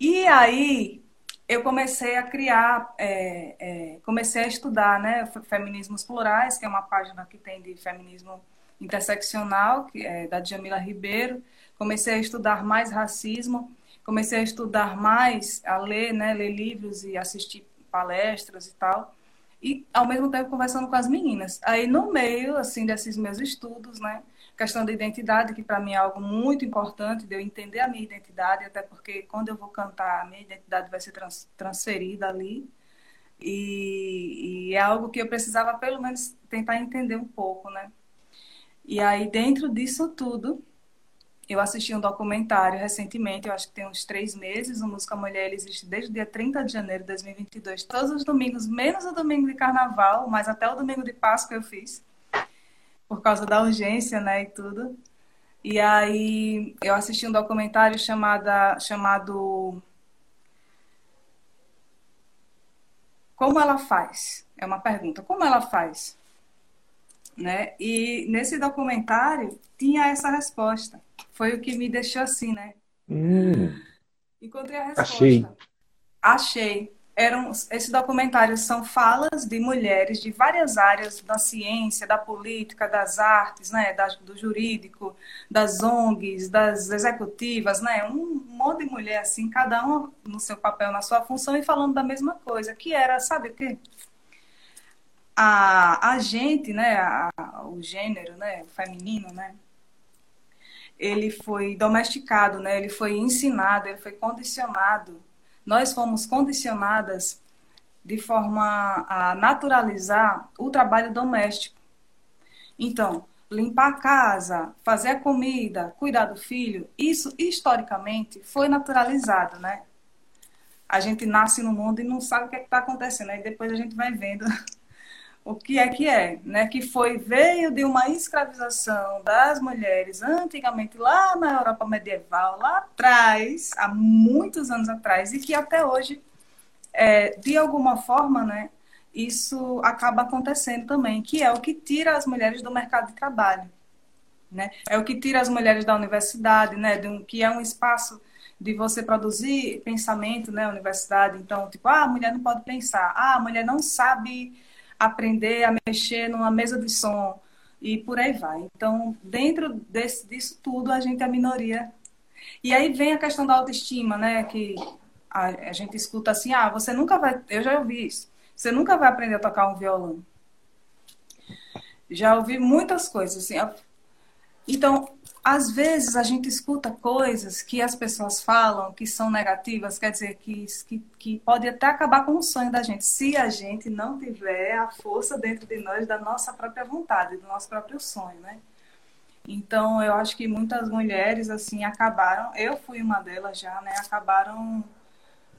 E aí eu comecei a criar, é, é, comecei a estudar né, Feminismos Plurais, que é uma página que tem de feminismo interseccional, que é da Jamila Ribeiro. Comecei a estudar mais racismo, comecei a estudar mais, a ler, né, ler livros e assistir palestras e tal, e ao mesmo tempo conversando com as meninas. Aí no meio assim desses meus estudos, né, questão da identidade, que para mim é algo muito importante, de eu entender a minha identidade, até porque quando eu vou cantar, a minha identidade vai ser trans, transferida ali. E, e, é algo que eu precisava, pelo menos, tentar entender um pouco, né? E aí, dentro disso tudo, eu assisti um documentário recentemente, eu acho que tem uns três meses. O Música Mulher existe desde o dia 30 de janeiro de 2022, todos os domingos, menos o domingo de carnaval, mas até o domingo de Páscoa eu fiz, por causa da urgência, né, e tudo. E aí eu assisti um documentário chamada, chamado Como ela faz? É uma pergunta. Como ela faz? Né? E nesse documentário tinha essa resposta. Foi o que me deixou assim, né? Hum, Encontrei a resposta. Achei. Achei. Eram, esses documentários são falas de mulheres de várias áreas da ciência, da política, das artes, né, da, do jurídico, das ONGs, das executivas, né, um monte de mulher assim, cada uma no seu papel, na sua função e falando da mesma coisa, que era, sabe o quê? A, a gente, né, a, o gênero, né, o feminino, né, ele foi domesticado, né? Ele foi ensinado, ele foi condicionado. Nós fomos condicionadas de forma a naturalizar o trabalho doméstico. Então, limpar a casa, fazer a comida, cuidar do filho, isso historicamente foi naturalizado, né? A gente nasce no mundo e não sabe o que é está acontecendo, aí depois a gente vai vendo <laughs> o que é que é, né? Que foi veio de uma escravização das mulheres antigamente lá na Europa medieval, lá atrás, há muitos anos atrás, e que até hoje, é, de alguma forma, né? Isso acaba acontecendo também, que é o que tira as mulheres do mercado de trabalho, né? É o que tira as mulheres da universidade, né? Um, que é um espaço de você produzir pensamento, né? Universidade, então, tipo, ah, a mulher não pode pensar, ah, a mulher não sabe aprender a mexer numa mesa de som e por aí vai. Então, dentro desse, disso tudo, a gente é a minoria. E aí vem a questão da autoestima, né? Que a, a gente escuta assim, ah, você nunca vai. Eu já ouvi isso. Você nunca vai aprender a tocar um violão. Já ouvi muitas coisas assim. Então, às vezes a gente escuta coisas que as pessoas falam que são negativas, quer dizer, que, que, que pode até acabar com o sonho da gente, se a gente não tiver a força dentro de nós da nossa própria vontade, do nosso próprio sonho, né? Então, eu acho que muitas mulheres, assim, acabaram, eu fui uma delas já, né? Acabaram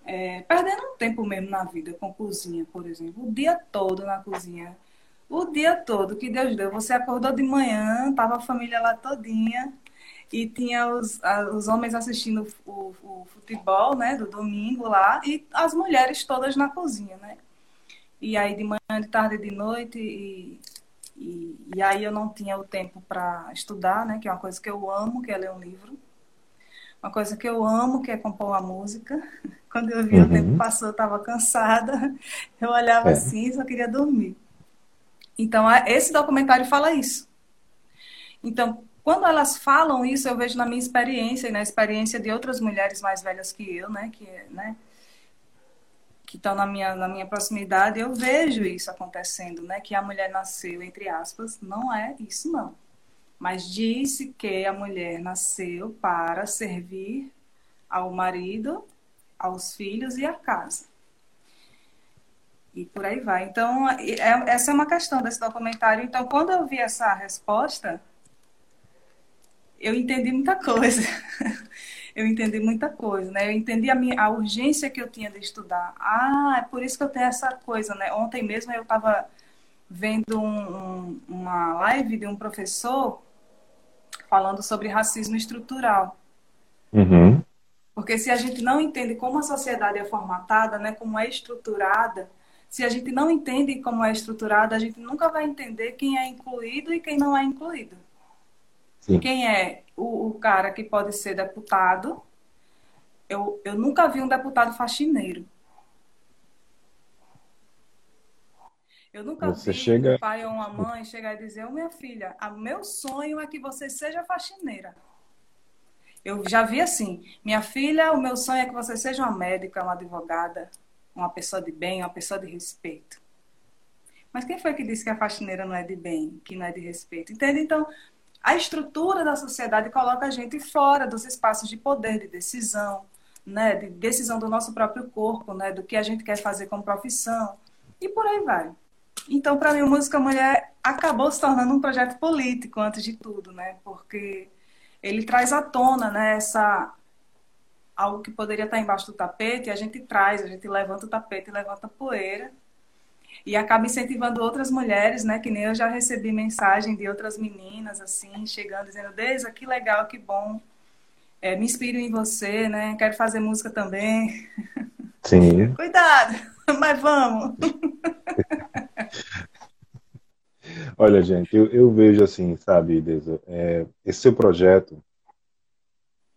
é, perdendo um tempo mesmo na vida com cozinha, por exemplo. O dia todo na cozinha o dia todo que Deus deu. Você acordou de manhã, tava a família lá todinha e tinha os, os homens assistindo o, o, futebol, né, do domingo lá e as mulheres todas na cozinha, né? E aí de manhã, de tarde, de noite e, e, e aí eu não tinha o tempo para estudar, né, que é uma coisa que eu amo, que é ler um livro. Uma coisa que eu amo, que é compor uma música. <laughs> Quando eu vi uhum. o tempo passou, eu estava cansada. Eu olhava é. assim e só queria dormir. Então, esse documentário fala isso. Então, quando elas falam isso, eu vejo na minha experiência e na experiência de outras mulheres mais velhas que eu, né, que, né, que estão na minha, na minha proximidade, eu vejo isso acontecendo, né, que a mulher nasceu, entre aspas, não é isso não. Mas disse que a mulher nasceu para servir ao marido, aos filhos e à casa e por aí vai. Então, é, essa é uma questão desse documentário. Então, quando eu vi essa resposta, eu entendi muita coisa. <laughs> eu entendi muita coisa, né? Eu entendi a, minha, a urgência que eu tinha de estudar. Ah, é por isso que eu tenho essa coisa, né? Ontem mesmo eu estava vendo um, um, uma live de um professor falando sobre racismo estrutural. Uhum. Porque se a gente não entende como a sociedade é formatada, né, como é estruturada, se a gente não entende como é estruturado, a gente nunca vai entender quem é incluído e quem não é incluído. Sim. Quem é o, o, cara que pode ser deputado? Eu, eu nunca vi um deputado faxineiro. Eu nunca você vi chega... um pai ou uma mãe chegar e dizer: oh, minha filha, o meu sonho é que você seja faxineira. Eu já vi assim: minha filha, o meu sonho é que você seja uma médica, uma advogada, uma pessoa de bem, uma pessoa de respeito. Mas quem foi que disse que a faxineira não é de bem, que não é de respeito? Entende? Então, a estrutura da sociedade coloca a gente fora dos espaços de poder, de decisão, né, de decisão do nosso próprio corpo, né, do que a gente quer fazer como profissão, e por aí vai. Então, para mim, o Música Mulher acabou se tornando um projeto político, antes de tudo, né, porque ele traz à tona né, essa algo que poderia estar embaixo do tapete, a gente traz, a gente levanta o tapete, levanta a poeira e acaba incentivando outras mulheres, né? Que nem eu já recebi mensagem de outras meninas assim, chegando dizendo: "Deisa, que legal, que bom. É, me inspiro em você, né? Quero fazer música também." Sim. <laughs> Cuidado, <laughs> mas vamos. <laughs> Olha, gente, eu, eu, vejo assim, sabe, Deisa, é, esse seu projeto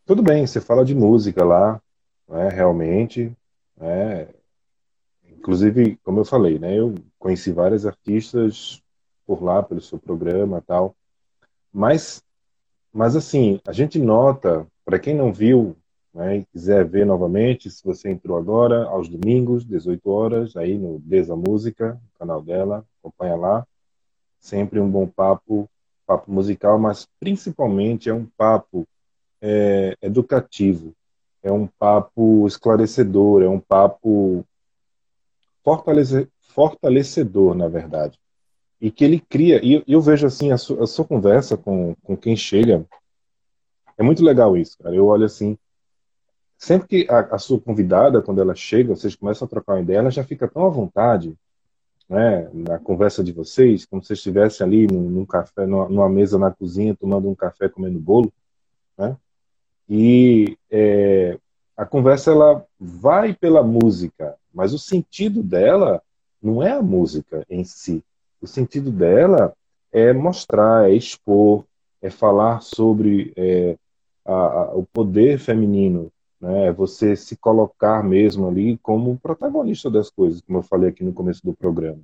tudo bem, você fala de música lá, né, realmente, né, inclusive, como eu falei, né, eu conheci várias artistas por lá, pelo seu programa tal, mas, mas assim, a gente nota, para quem não viu, né, e quiser ver novamente, se você entrou agora, aos domingos, 18 horas, aí no Desa Música, canal dela, acompanha lá, sempre um bom papo papo musical, mas principalmente é um papo é, educativo, é um papo esclarecedor, é um papo fortalece, fortalecedor, na verdade. E que ele cria, e eu, vejo assim, a sua, a sua, conversa com, com quem chega, é muito legal isso, cara. Eu olho assim, sempre que a, a sua convidada, quando ela chega, vocês começam a trocar uma ideia, ela já fica tão à vontade, né, na conversa de vocês, como se estivesse ali num, num café, numa, numa, mesa na cozinha, tomando um café, comendo bolo, né? E é, a conversa ela vai pela música, mas o sentido dela não é a música em si. O sentido dela é mostrar, é expor, é falar sobre é, a, a, o poder feminino, né? É você se colocar mesmo ali como protagonista das coisas, como eu falei aqui no começo do programa.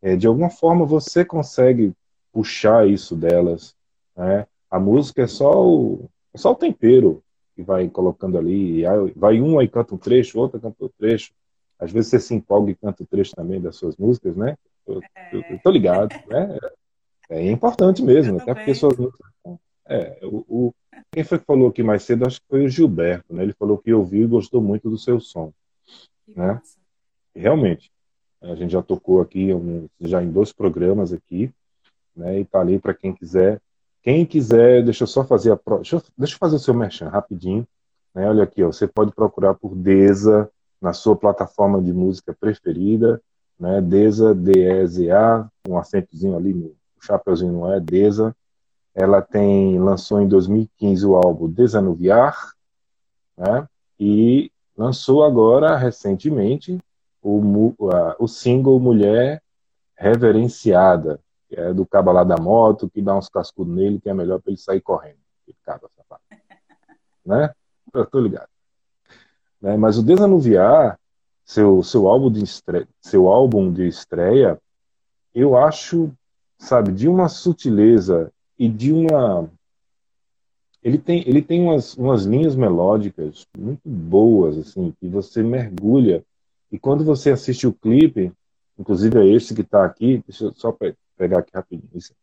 É, de alguma forma você consegue puxar isso delas. Né? A música é só o, é só o tempero que vai colocando ali. Vai um aí canta um trecho, outro canta outro trecho. Às vezes você se empolga e canta o trecho também das suas músicas, né? Eu, é. eu, eu tô ligado, né? É, é importante mesmo, até porque suas músicas. É, o, o, quem foi que falou aqui mais cedo? Acho que foi o Gilberto, né? Ele falou que ouviu e gostou muito do seu som, né? Realmente, a gente já tocou aqui um, já em dois programas aqui, né? E tá ali para quem quiser quem quiser, deixa eu só fazer a pro... deixa, eu, deixa eu fazer o seu merchan rapidinho. Né? Olha aqui, ó, você pode procurar por Deza na sua plataforma de música preferida, né? Deza, D-E-Z-A, um acentozinho ali no o chapeuzinho não é, Deza. Ela tem lançou em 2015 o álbum Desanuviar, né? E lançou agora recentemente o, o single Mulher Reverenciada, que é do cabo lá da moto, que dá uns cascudos nele, que é melhor para ele sair correndo. Cabo, <laughs> né? Eu tô ligado. Né? Mas o Desanuviar, seu, seu, álbum de estreia, seu álbum de estreia, eu acho, sabe, de uma sutileza e de uma. Ele tem, ele tem umas, umas linhas melódicas muito boas, assim, que você mergulha. E quando você assiste o clipe, inclusive é esse que está aqui, deixa eu só pegar aqui rapidinho. Isso.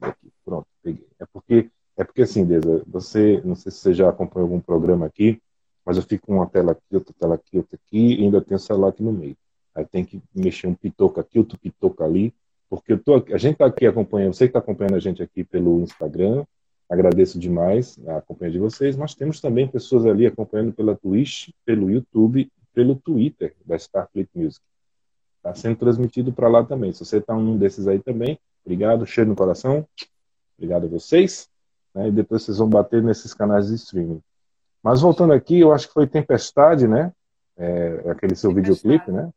Aqui. Pronto, peguei. É porque, é porque assim, Deza, você, não sei se você já acompanhou algum programa aqui, mas eu fico com uma tela aqui, outra tela aqui, outra aqui, e ainda tem o celular aqui no meio. Aí tem que mexer um pitoco aqui, outro pitoco ali, porque eu tô, a gente está aqui acompanhando, você que está acompanhando a gente aqui pelo Instagram, agradeço demais a companhia de vocês, mas temos também pessoas ali acompanhando pela Twitch, pelo YouTube, pelo Twitter da Starfleet Music. Está sendo transmitido para lá também. Se você está um desses aí também, obrigado, cheiro no coração. Obrigado a vocês. Né? E depois vocês vão bater nesses canais de streaming. Mas voltando aqui, eu acho que foi Tempestade, né? É, aquele seu Tempestade. videoclipe, né?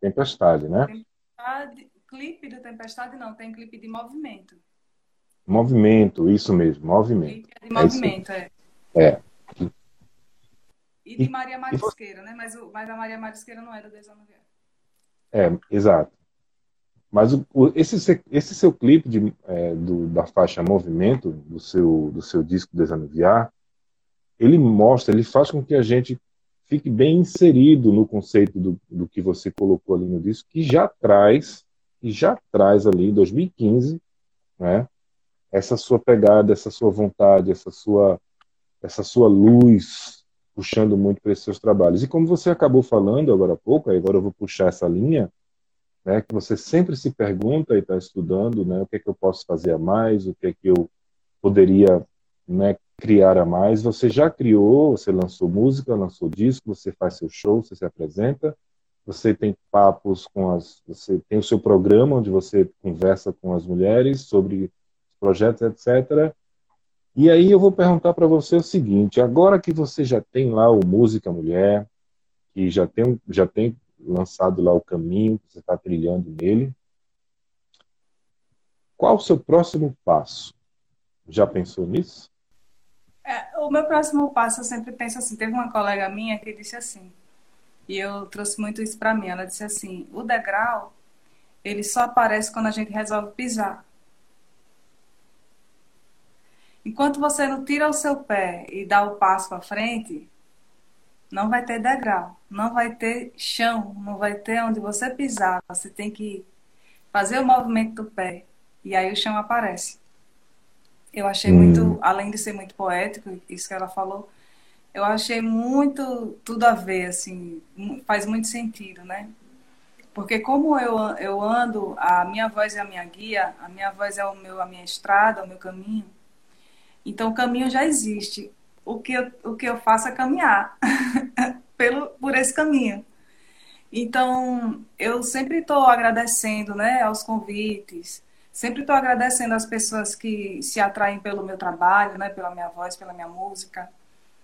Tempestade, né? Tempestade, clipe do Tempestade não, tem clipe de movimento. Movimento, isso mesmo, movimento. Clipe é de movimento, é. É. E de Maria Marisqueira, né? Mas, o, mas a Maria Marisqueira não era desanuviada. É, exato. Mas o, o, esse, esse seu clipe de, é, do, da faixa Movimento, do seu, do seu disco Desanuviar, ele mostra, ele faz com que a gente fique bem inserido no conceito do, do que você colocou ali no disco, que já traz, que já traz ali em 2015, né, essa sua pegada, essa sua vontade, essa sua, essa sua luz, puxando muito para esses seus trabalhos. E como você acabou falando agora há pouco, agora eu vou puxar essa linha, né, que você sempre se pergunta e está estudando, né, o que é que eu posso fazer a mais, o que é que eu poderia né, criar a mais. Você já criou, você lançou música, lançou disco, você faz seu show, você se apresenta, você tem papos com as, você tem o seu programa onde você conversa com as mulheres sobre projetos, etc. E aí eu vou perguntar para você o seguinte: agora que você já tem lá o Música Mulher, que já tem, já tem lançado lá o caminho que você está trilhando nele, qual o seu próximo passo? Já pensou nisso? É, o meu próximo passo eu sempre penso assim. Teve uma colega minha que disse assim, e eu trouxe muito isso para mim. Ela disse assim: o degrau ele só aparece quando a gente resolve pisar. Enquanto você não tira o seu pé e dá o passo para frente, não vai ter degrau, não vai ter chão, não vai ter onde você pisar. Você tem que fazer o movimento do pé e aí o chão aparece. Eu achei hum. muito, além de ser muito poético, isso que ela falou, eu achei muito tudo a ver, assim, faz muito sentido, né? Porque como eu, eu ando, a minha voz é a minha guia, a minha voz é o meu, a minha estrada, o meu caminho. Então o caminho já existe. O que eu, o que eu faço é caminhar <laughs> pelo, por esse caminho. Então eu sempre estou agradecendo né, aos convites, sempre estou agradecendo às pessoas que se atraem pelo meu trabalho, né, pela minha voz, pela minha música.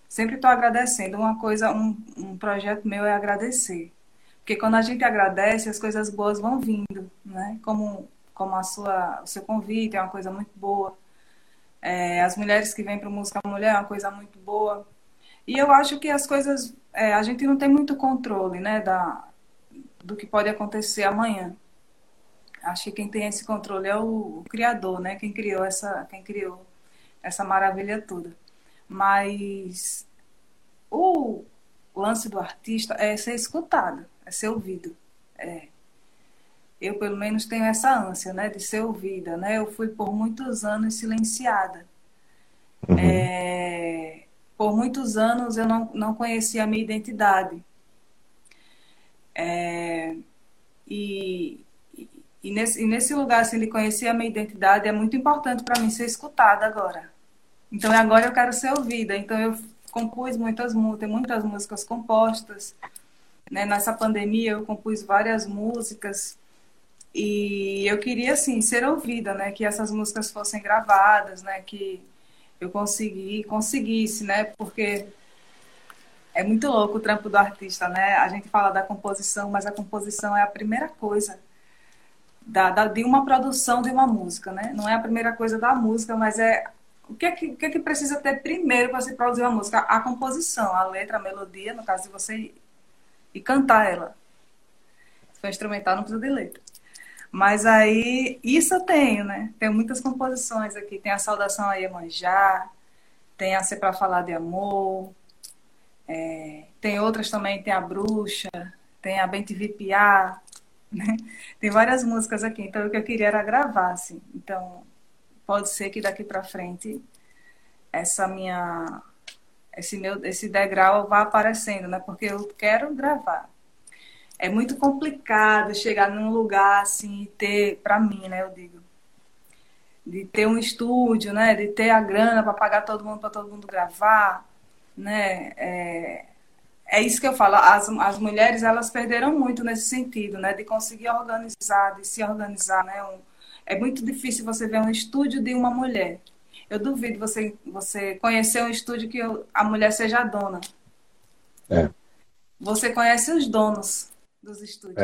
Sempre estou agradecendo. Uma coisa, um, um projeto meu é agradecer. Porque quando a gente agradece, as coisas boas vão vindo, né? Como, como a sua, o seu convite é uma coisa muito boa. É, as mulheres que vêm para Música Mulher é uma coisa muito boa. E eu acho que as coisas, é, a gente não tem muito controle, né, da, do que pode acontecer amanhã. Acho que quem tem esse controle é o, o criador, né, quem criou essa, quem criou essa maravilha toda. Mas o lance do artista é ser escutado é ser ouvido. É. Eu, pelo menos, tenho essa ânsia, né, de ser ouvida, né? Eu fui por muitos anos silenciada. Uhum. É, por muitos anos eu não, não conhecia a minha identidade. É, e, e, nesse, e nesse lugar assim, de conhecer a minha identidade é muito importante para mim ser escutada agora. Então agora eu quero ser ouvida. Então eu compus muitas músicas, muitas músicas compostas. Né? Nessa pandemia eu compus várias músicas e eu queria assim ser ouvida, né? Que essas músicas fossem gravadas, né? Que eu consegui, conseguisse, né? Porque é muito louco o trampo do artista, né? A gente fala da composição, mas a composição é a primeira coisa da, da, de uma produção de uma música, né? Não é a primeira coisa da música, mas é o que é que, que, é que precisa ter primeiro para se produzir uma música? A composição, a letra, a melodia, no caso de você e cantar ela. Se for instrumental, não precisa de letra. Mas aí, isso eu tenho, né? Tenho muitas composições aqui. Tem a Saudação a Iemanjá, tem a Ser Pra Falar de Amor, é, tem outras também, tem a Bruxa, tem a Bente Vipiá, né? Tem várias músicas aqui, então o que eu queria era gravar, assim. Então, pode ser que daqui para frente essa minha esse meu esse degrau vá aparecendo, né? Porque eu quero gravar. É muito complicado chegar num lugar assim e ter, para mim, né? Eu digo, de ter um estúdio, né? De ter a grana para pagar todo mundo para todo mundo gravar, né? É, é isso que eu falo. As, as mulheres elas perderam muito nesse sentido, né? De conseguir organizar, de se organizar, né? Um, é muito difícil você ver um estúdio de uma mulher. Eu duvido você, você conhecer um estúdio que a mulher seja a dona. É. Você conhece os donos dos estúdios.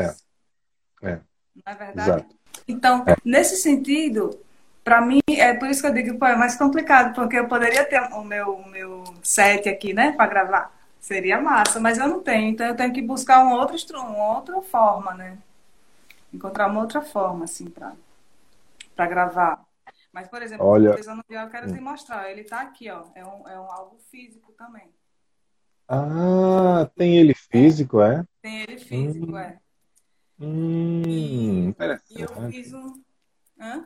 É. é. Não é verdade? Exato. Então, é. nesse sentido, para mim, é por isso que eu digo, pô, é mais complicado, porque eu poderia ter o meu, o meu set aqui, né, para gravar. Seria massa, mas eu não tenho, então eu tenho que buscar um outro, uma outra forma, né? Encontrar uma outra forma, assim, para gravar. Mas, por exemplo, Olha... o eu quero te mostrar. Ele está aqui, ó. É um, é um algo físico também. Ah, tem ele físico, é? Tem ele físico, hum. é. Hum, interessante. E eu fiz um. Hã?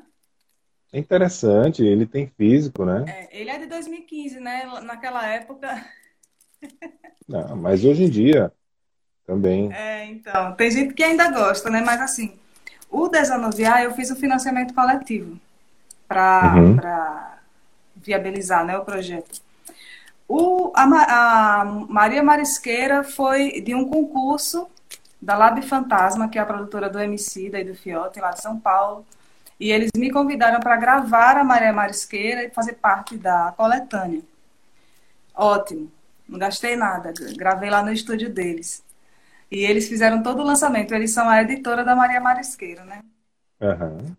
É interessante, ele tem físico, né? É, ele é de 2015, né? Naquela época. <laughs> Não, mas hoje em dia também. É, então. Tem gente que ainda gosta, né? Mas assim, o Desanuviar eu fiz o financiamento coletivo para uhum. viabilizar né, o projeto. O, a, a, Maria Marisqueira foi de um concurso da Lab Fantasma, que é a produtora do MC e do Fiote, lá de São Paulo. E eles me convidaram para gravar a Maria Marisqueira e fazer parte da coletânea. Ótimo, não gastei nada, gravei lá no estúdio deles. E eles fizeram todo o lançamento, eles são a editora da Maria Marisqueira, né? Uhum.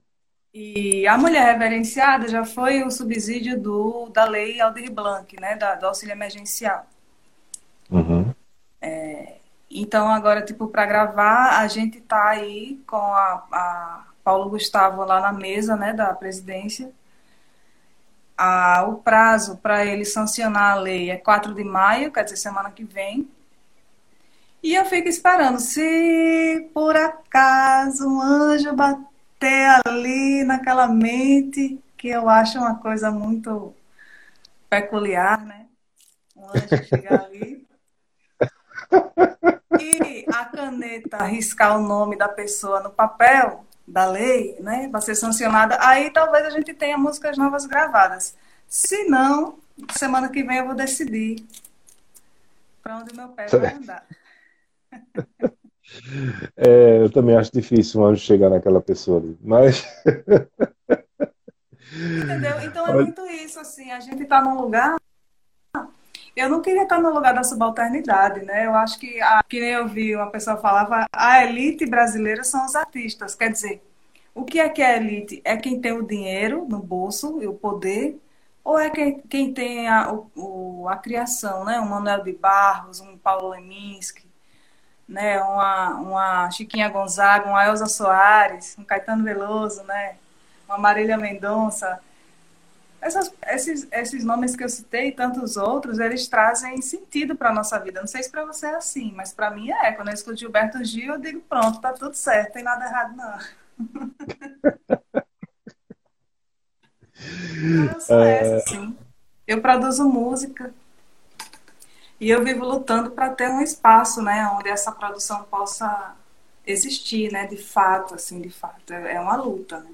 E a mulher reverenciada já foi o subsídio do, da lei Aldir Blanc, né, da, do auxílio emergencial. Uhum. É, então, agora, tipo, para gravar, a gente tá aí com a, a Paulo Gustavo lá na mesa, né, da presidência. A, o prazo para ele sancionar a lei é 4 de maio, quer dizer, semana que vem. E eu fico esperando, se por acaso um anjo bater ter ali naquela mente que eu acho uma coisa muito peculiar, né? Um anjo chegar ali. <laughs> E a caneta riscar o nome da pessoa no papel da lei, né? Para ser sancionada, aí talvez a gente tenha músicas novas gravadas. Se não, semana que vem eu vou decidir para onde meu pé vai andar. <laughs> É, eu também acho difícil um anjo chegar naquela pessoa ali, mas. Entendeu? Então é muito isso, assim, a gente está num lugar. Eu não queria estar no lugar da subalternidade, né? Eu acho que, a, que nem eu vi uma pessoa falava, a elite brasileira são os artistas. Quer dizer, o que é que é elite? É quem tem o dinheiro no bolso e o poder, ou é quem, quem tem a, o, a criação, né? Um Manuel de Barros, um Paulo Leminski, né? uma, uma Chiquinha Gonzaga, uma Elza Soares, um Caetano Veloso, né? uma Marília Mendonça. Essas, esses, esses nomes que eu citei e tantos outros, eles trazem sentido para a nossa vida. Não sei se para você é assim, mas para mim é. Quando eu escuto Gilberto Gil, eu digo, pronto, tá tudo certo, tem nada errado não. <laughs> eu sou é... essa, sim. Eu produzo música, e eu vivo lutando para ter um espaço, né, onde essa produção possa existir, né, de fato, assim, de fato. É, é uma luta, né?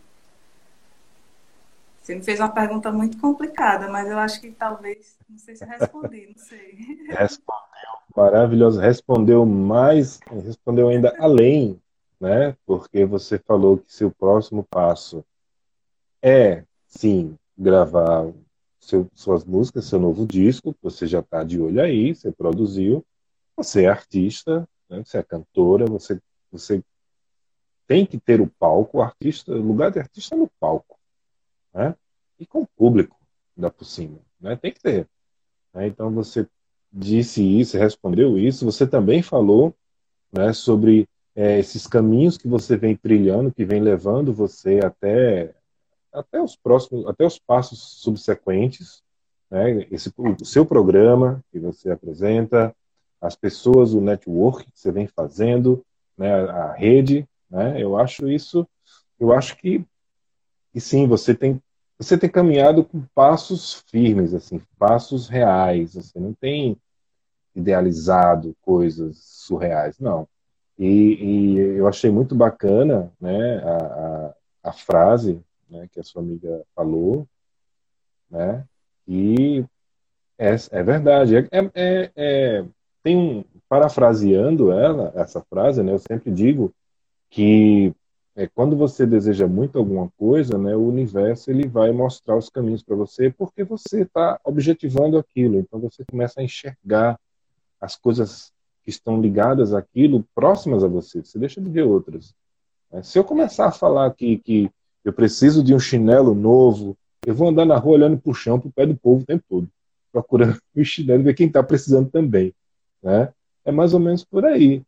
Você me fez uma pergunta muito complicada, mas eu acho que talvez, não sei se respondi, não sei. <laughs> Respondeu, maravilhoso. Respondeu mais, respondeu ainda além, né? Porque você falou que seu próximo passo é, sim, gravar seu, suas músicas, seu novo disco, você já está de olho aí, você produziu, você é artista, né? você é cantora, você, você tem que ter o palco, o artista, o lugar de artista é no palco, né? E com o público, da por cima, né? Tem que ter. Né? Então você disse isso, respondeu isso, você também falou, né, sobre é, esses caminhos que você vem trilhando, que vem levando você até até os próximos, até os passos subsequentes, né? Esse, o seu programa que você apresenta, as pessoas, o network que você vem fazendo, né? A rede, né? Eu acho isso, eu acho que, que sim, você tem você tem caminhado com passos firmes, assim, passos reais, você não tem idealizado coisas surreais, não. E, e eu achei muito bacana, né, a, a, a frase né, que a sua amiga falou, né? E é, é verdade. É, é, é, tem um, parafraseando ela, essa frase, né? Eu sempre digo que é, quando você deseja muito alguma coisa, né, o universo ele vai mostrar os caminhos para você porque você está objetivando aquilo. Então você começa a enxergar as coisas que estão ligadas àquilo próximas a você. Você deixa de ver outras. É, se eu começar a falar que, que eu preciso de um chinelo novo. Eu vou andar na rua olhando para o chão, para o pé do povo o tempo todo, procurando o <laughs> chinelo, ver quem está precisando também. Né? É mais ou menos por aí.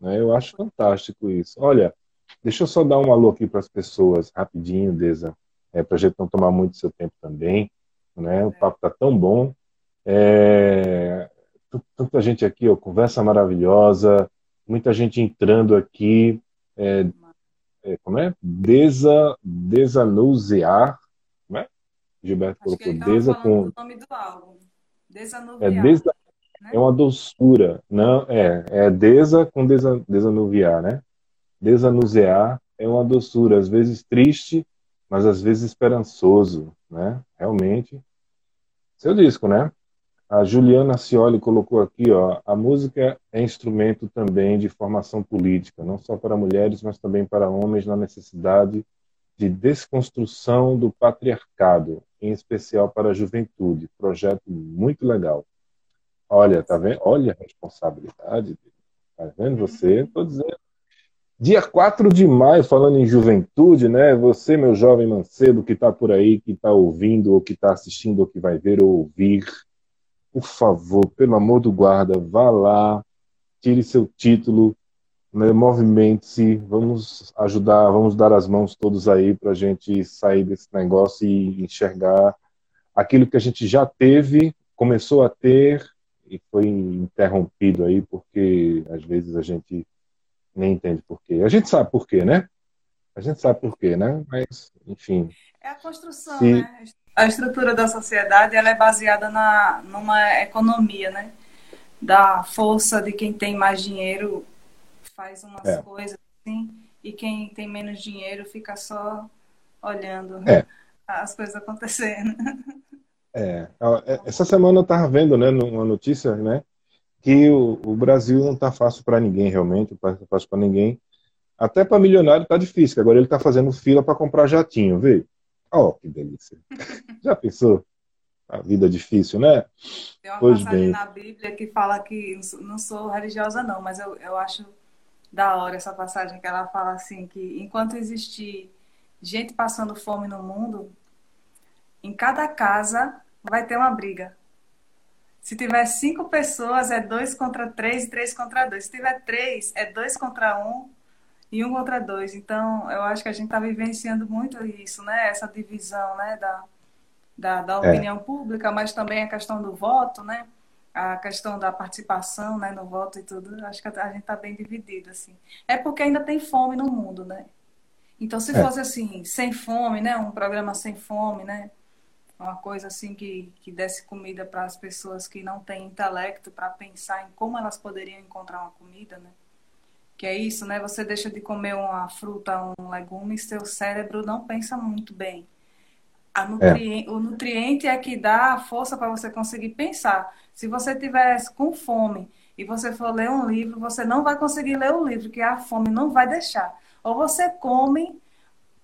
Né? Eu acho fantástico isso. Olha, deixa eu só dar um alô aqui para as pessoas, rapidinho, Deza, é, para a gente não tomar muito seu tempo também. Né? O papo está tão bom. É... Tanta gente aqui, ó, conversa maravilhosa, muita gente entrando aqui. É, é, como é? Desa, desanusear, como é? Gilberto Acho colocou desa com. O nome do álbum. Desanuviar. É, desa, né? é uma doçura. Não, é, é desa com desa, desanuviar, né? Desanusear é uma doçura, às vezes triste, mas às vezes esperançoso, né? Realmente. Seu disco, né? A Juliana Cioli colocou aqui, ó, a música é instrumento também de formação política, não só para mulheres, mas também para homens na necessidade de desconstrução do patriarcado, em especial para a juventude. Projeto muito legal. Olha, tá vendo? Olha a responsabilidade. Tá vendo você? Estou dizendo. Dia 4 de maio, falando em juventude, né? Você, meu jovem mancebo, que está por aí, que está ouvindo, ou que está assistindo, ou que vai ver ou ouvir, por favor, pelo amor do guarda, vá lá, tire seu título, né, movimente-se, vamos ajudar, vamos dar as mãos todos aí para a gente sair desse negócio e enxergar aquilo que a gente já teve, começou a ter e foi interrompido aí porque às vezes a gente nem entende por quê. A gente sabe por quê, né? A gente sabe por quê, né? Mas, enfim. É a construção, e... né? A estrutura da sociedade ela é baseada na, numa economia, né? Da força de quem tem mais dinheiro faz umas é. coisas assim, e quem tem menos dinheiro fica só olhando é. as coisas acontecendo. É. é essa semana eu estava vendo, né, uma notícia, né, que o, o Brasil não está fácil para ninguém realmente, não está fácil para ninguém. Até para milionário está difícil. Agora ele está fazendo fila para comprar jatinho, vê? Ó, oh, que delícia. Já pensou? A vida é difícil, né? Tem uma pois passagem bem. na Bíblia que fala que não sou religiosa não, mas eu, eu acho da hora essa passagem que ela fala assim que enquanto existir gente passando fome no mundo, em cada casa vai ter uma briga. Se tiver cinco pessoas, é dois contra três e três contra dois. Se tiver três, é dois contra um e um contra dois. Então, eu acho que a gente está vivenciando muito isso, né? Essa divisão, né? Da, da, da é. opinião é. pública, mas também a questão do voto, né? A questão da participação, né? No voto e tudo. Acho que a gente está bem dividido, assim. É porque ainda tem fome no mundo, né? Então, se é. fosse assim, sem fome, né? Um programa sem fome, né? Uma coisa assim que, que desse comida para as pessoas que não têm intelecto para pensar em como elas poderiam encontrar uma comida, né? Que é isso, né? Você deixa de comer uma fruta, um legume, seu cérebro não pensa muito bem. Nutri... É. O nutriente é que dá a força para você conseguir pensar. Se você tiver com fome e você for ler um livro, você não vai conseguir ler o livro, que a fome não vai deixar. Ou você come,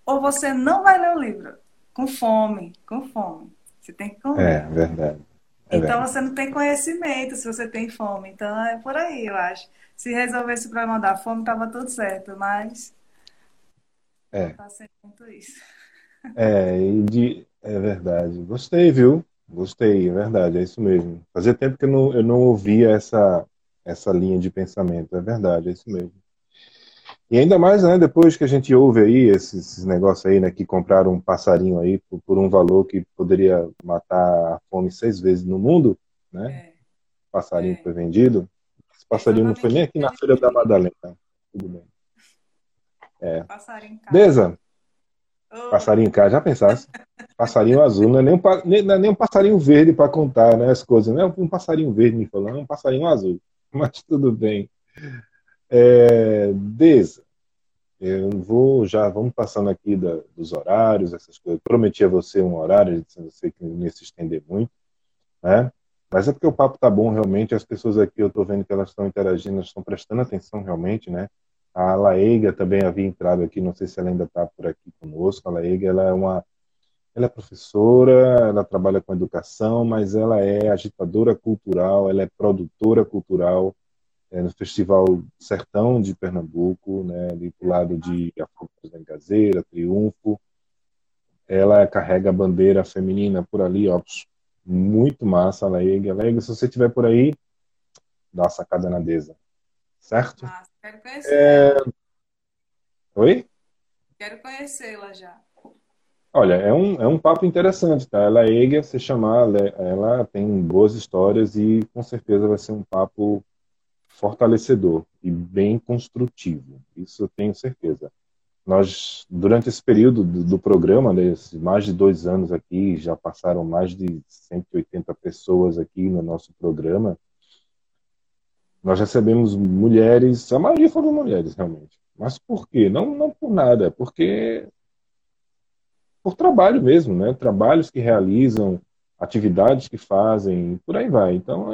ou você não vai ler o livro. Com fome, com fome. Você tem que comer. É, verdade. É então verdade. você não tem conhecimento se você tem fome. Então é por aí, eu acho se resolvesse o problema da fome, estava tudo certo, mas é. sendo muito isso. É, e de, é verdade. Gostei, viu? Gostei, é verdade, é isso mesmo. Fazia tempo que eu não, eu não ouvia essa, essa linha de pensamento, é verdade, é isso mesmo. E ainda mais, né, depois que a gente ouve aí esses, esses negócios aí, né, que compraram um passarinho aí por, por, um valor que poderia matar a fome seis vezes no mundo, né? É. Passarinho é. foi vendido. Esse passarinho não foi nem aqui na Feira da Madalena. Tudo bem. É. Passarinho Deza. Oh. Passarinho cá, já pensasse? Passarinho azul, não é nem um, nem, é nem um passarinho verde para contar né, as coisas. Não é um passarinho verde me falando, é um passarinho azul. <laughs> Mas tudo bem. É, Deza, eu vou já, vamos passando aqui da, dos horários, essas coisas. prometi a você um horário, você que não ia se estender muito, né? Mas é porque o papo tá bom realmente, as pessoas aqui eu estou vendo que elas estão interagindo, estão prestando atenção realmente, né? A Laeiga também havia entrado aqui, não sei se ela ainda está por aqui conosco. A Laeiga, ela é uma ela é professora, ela trabalha com educação, mas ela é agitadora cultural, ela é produtora cultural é, no Festival Sertão de Pernambuco, né, ali do lado de Afropos da Engazeira, Triunfo. Ela carrega a bandeira feminina por ali, ó, muito massa, Leg. Leg, se você estiver por aí, dá uma sacada na Deza. Certo? Massa, quero conhecer. É... Oi? Quero conhecê-la já. Olha, é um, é um papo interessante, tá? Ela é Ega, se chamar, ela tem boas histórias e com certeza vai ser um papo fortalecedor e bem construtivo. Isso eu tenho certeza. Nós, durante esse período do, do programa, né, mais de dois anos aqui, já passaram mais de 180 pessoas aqui no nosso programa. Nós recebemos mulheres, a maioria foram mulheres, realmente. Mas por quê? Não, não por nada, porque por trabalho mesmo, né? Trabalhos que realizam, atividades que fazem, por aí vai. Então,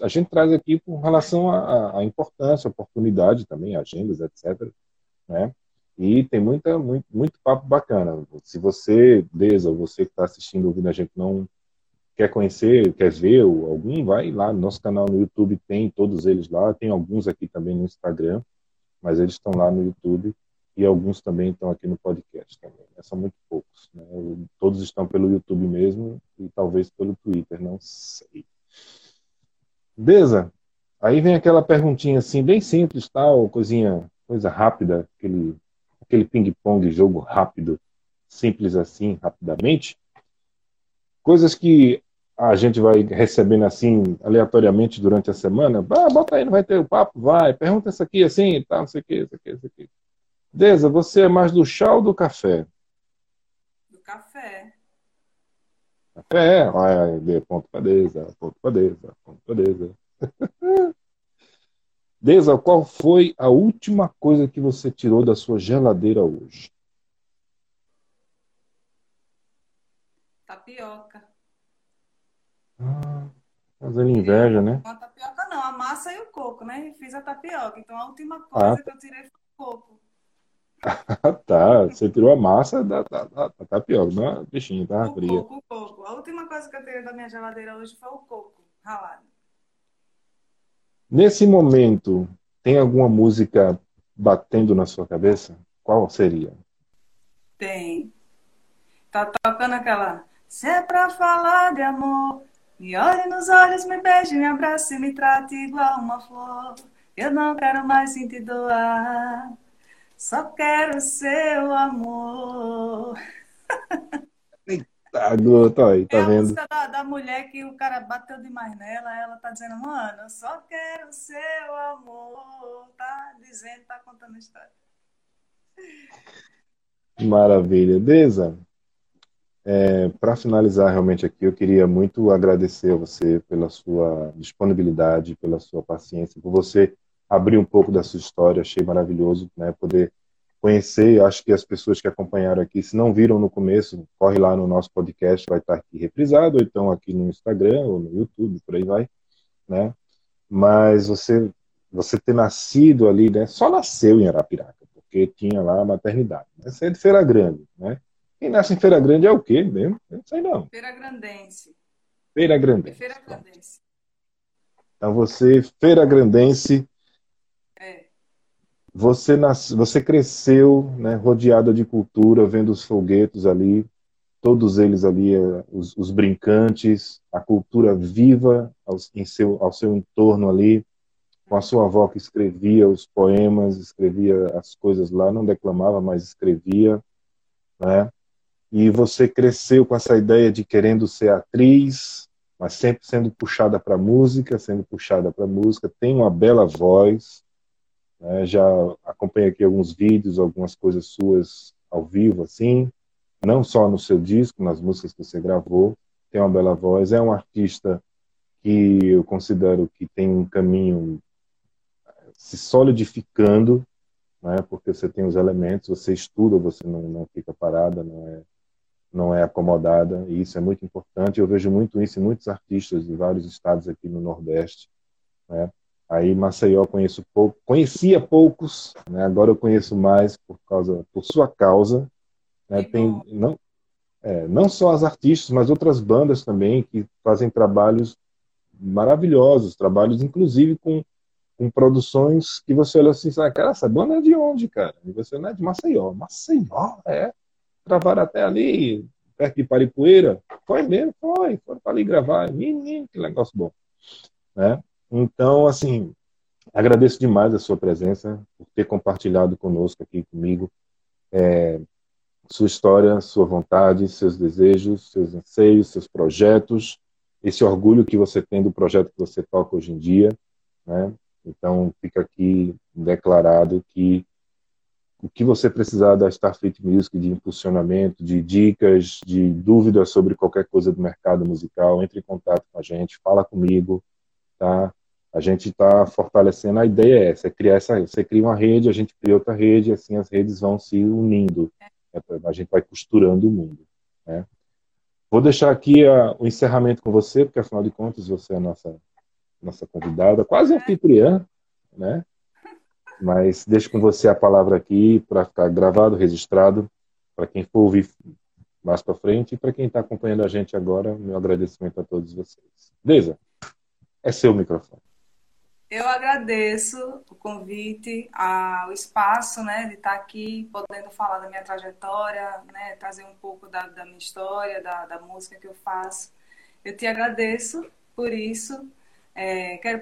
a gente traz aqui com relação à importância, oportunidade também, agendas, etc. Né? E tem muita, muito, muito papo bacana. Se você, Deza, ou você que está assistindo, ouvindo a gente, não quer conhecer, quer ver algum, vai lá no nosso canal no YouTube, tem todos eles lá. Tem alguns aqui também no Instagram, mas eles estão lá no YouTube. E alguns também estão aqui no podcast também. Né? São muito poucos. Né? Todos estão pelo YouTube mesmo e talvez pelo Twitter, não sei. Deza, aí vem aquela perguntinha assim, bem simples, tal, coisinha, coisa rápida, aquele aquele ping-pong, jogo rápido, simples assim, rapidamente. Coisas que a gente vai recebendo assim, aleatoriamente durante a semana. Ah, bota aí, não vai ter o papo? Vai. Pergunta isso aqui assim, tá, não sei o que, isso aqui, isso aqui. Deza, você é mais do chá ou do café? Do Café. Café, olha, ponto para Deza, ponto para Deza, ponto para Deza. Deza, qual foi a última coisa que você tirou da sua geladeira hoje? Tapioca. Ah, fazendo inveja, né? Uma tapioca não, a massa e o coco, né? Fiz a tapioca. Então a última coisa ah. que eu tirei foi o coco. <laughs> tá, você tirou a massa da, da, da, da tapioca, não é bichinho, tá? O fria. coco, o coco. A última coisa que eu tirei da minha geladeira hoje foi o coco ralado. Nesse momento, tem alguma música batendo na sua cabeça? Qual seria? Tem. Tá tocando aquela. Se é pra falar de amor, me olhe nos olhos, me beije, me abrace, me trate igual uma flor. Eu não quero mais sentir doar. Só quero seu amor. <laughs> Eita, gota aí, tá é vendo? a música da, da, mulher que o cara bateu demais nela, ela tá dizendo, mano, eu só quero seu amor. Tá dizendo, tá contando a história. Maravilha. Deza, é, para finalizar realmente aqui, eu queria muito agradecer a você pela sua disponibilidade, pela sua paciência, por você abrir um pouco da sua história, achei maravilhoso, né, poder conhecer, acho que as pessoas que acompanharam aqui, se não viram no começo, corre lá no nosso podcast, vai estar aqui reprisado, ou então aqui no Instagram, ou no YouTube, por aí vai, né, mas você, você ter nascido ali, né, só nasceu em Arapiraca, porque tinha lá a maternidade, né, você é de Feira Grande, né, quem nasce em Feira Grande é o quê mesmo? Eu não sei não. Feira Grandense. Feira Grandense. Feira Grandense. Então você, Feira Grandense, você, nas, você cresceu né, rodeada de cultura, vendo os folguetos ali, todos eles ali, eh, os, os brincantes, a cultura viva ao, em seu, ao seu entorno ali, com a sua avó que escrevia os poemas, escrevia as coisas lá, não declamava, mas escrevia, né? E você cresceu com essa ideia de querendo ser atriz, mas sempre sendo puxada para música, sendo puxada para música, tem uma bela voz, né? Já acompanhei aqui alguns vídeos, algumas coisas suas ao vivo, assim, não só no seu disco, nas músicas que você gravou. Tem uma bela voz, é um artista que eu considero que tem um caminho se solidificando, né? Porque você tem os elementos, você estuda, você não, não fica parada, não é não é acomodada, e isso é muito importante. Eu vejo muito isso em muitos artistas de vários estados aqui no Nordeste, né? Aí Maceió conheço pouco, conhecia poucos, né? agora eu conheço mais por causa, por sua causa. Né? Tem não, é, não só as artistas, mas outras bandas também que fazem trabalhos maravilhosos, trabalhos inclusive com, com produções que você olha assim, sabe, cara, essa banda é de onde, cara? E você não é de Maceió. Maceió, é. Gravaram até ali, perto de Paripoeira. Foi mesmo, foi. Foram para ali gravar. Menino, que negócio bom. Né? Então, assim, agradeço demais a sua presença, por ter compartilhado conosco aqui comigo é, sua história, sua vontade, seus desejos, seus anseios, seus projetos, esse orgulho que você tem do projeto que você toca hoje em dia, né? Então, fica aqui declarado que o que você precisar da Starfleet Music de impulsionamento, de dicas, de dúvidas sobre qualquer coisa do mercado musical, entre em contato com a gente, fala comigo, tá? A gente está fortalecendo a ideia é essa, é criar essa, você cria uma rede, a gente cria outra rede, assim as redes vão se unindo, né? a gente vai costurando o mundo. Né? Vou deixar aqui a, o encerramento com você, porque afinal de contas você é a nossa, nossa convidada, quase anfitriã, né? Mas deixo com você a palavra aqui para ficar gravado, registrado, para quem for ouvir mais para frente e para quem está acompanhando a gente agora, meu agradecimento a todos vocês. Beleza? É seu microfone. Eu agradeço o convite, o espaço, né, de estar aqui, podendo falar da minha trajetória, né, trazer um pouco da, da minha história, da, da, música que eu faço. Eu te agradeço por isso. É, quero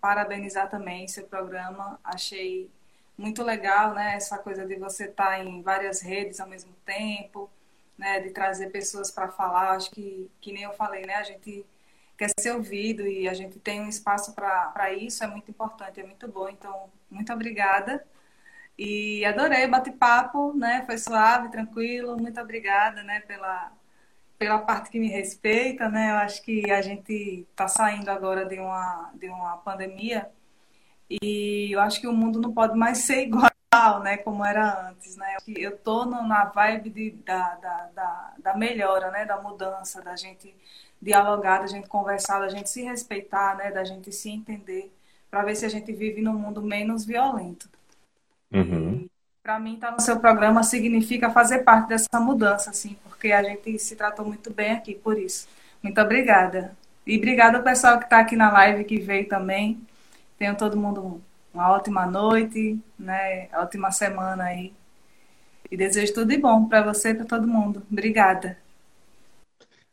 parabenizar também seu programa. Achei muito legal, né, essa coisa de você estar em várias redes ao mesmo tempo, né, de trazer pessoas para falar. Acho que, que nem eu falei, né, a gente quer ser ouvido e a gente tem um espaço para isso, é muito importante, é muito bom. Então, muito obrigada. E adorei bate-papo, né? Foi suave, tranquilo. Muito obrigada, né, pela, pela parte que me respeita, né? Eu acho que a gente está saindo agora de uma, de uma pandemia e eu acho que o mundo não pode mais ser igual, né? Como era antes, né? Eu tô na vibe de, da, da, da, da melhora, né? Da mudança, da gente dialogar, da gente conversar, da gente se respeitar, né? Da gente se entender, para ver se a gente vive num mundo menos violento. Uhum. Para mim, estar tá no seu programa significa fazer parte dessa mudança, assim, porque a gente se tratou muito bem aqui, por isso. Muito obrigada. E obrigada ao pessoal que está aqui na live, que veio também. Tenham todo mundo uma ótima noite, né? Ótima semana aí. E desejo tudo de bom para você e para todo mundo. Obrigada.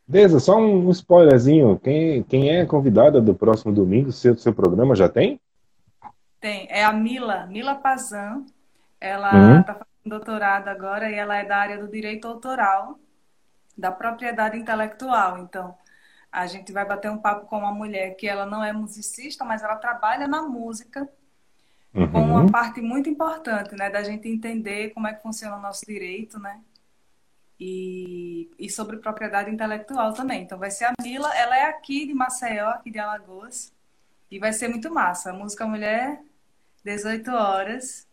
Beleza, só um spoilerzinho. Quem, quem é convidada do próximo domingo, seu, seu programa já tem? Tem, é a Mila, Mila Pazan. Ela está uhum. Tá fazendo doutorado agora e ela é da área do direito autoral, da propriedade intelectual. Então, a gente vai bater um papo com uma mulher que ela não é musicista, mas ela trabalha na música, uhum. com uma parte muito importante, né, da gente entender como é que funciona o nosso direito, né? E, e sobre propriedade intelectual também. Então, vai ser a Mila, ela é aqui de Maceió, aqui de Alagoas, e vai ser muito massa. A música Mulher 18 horas,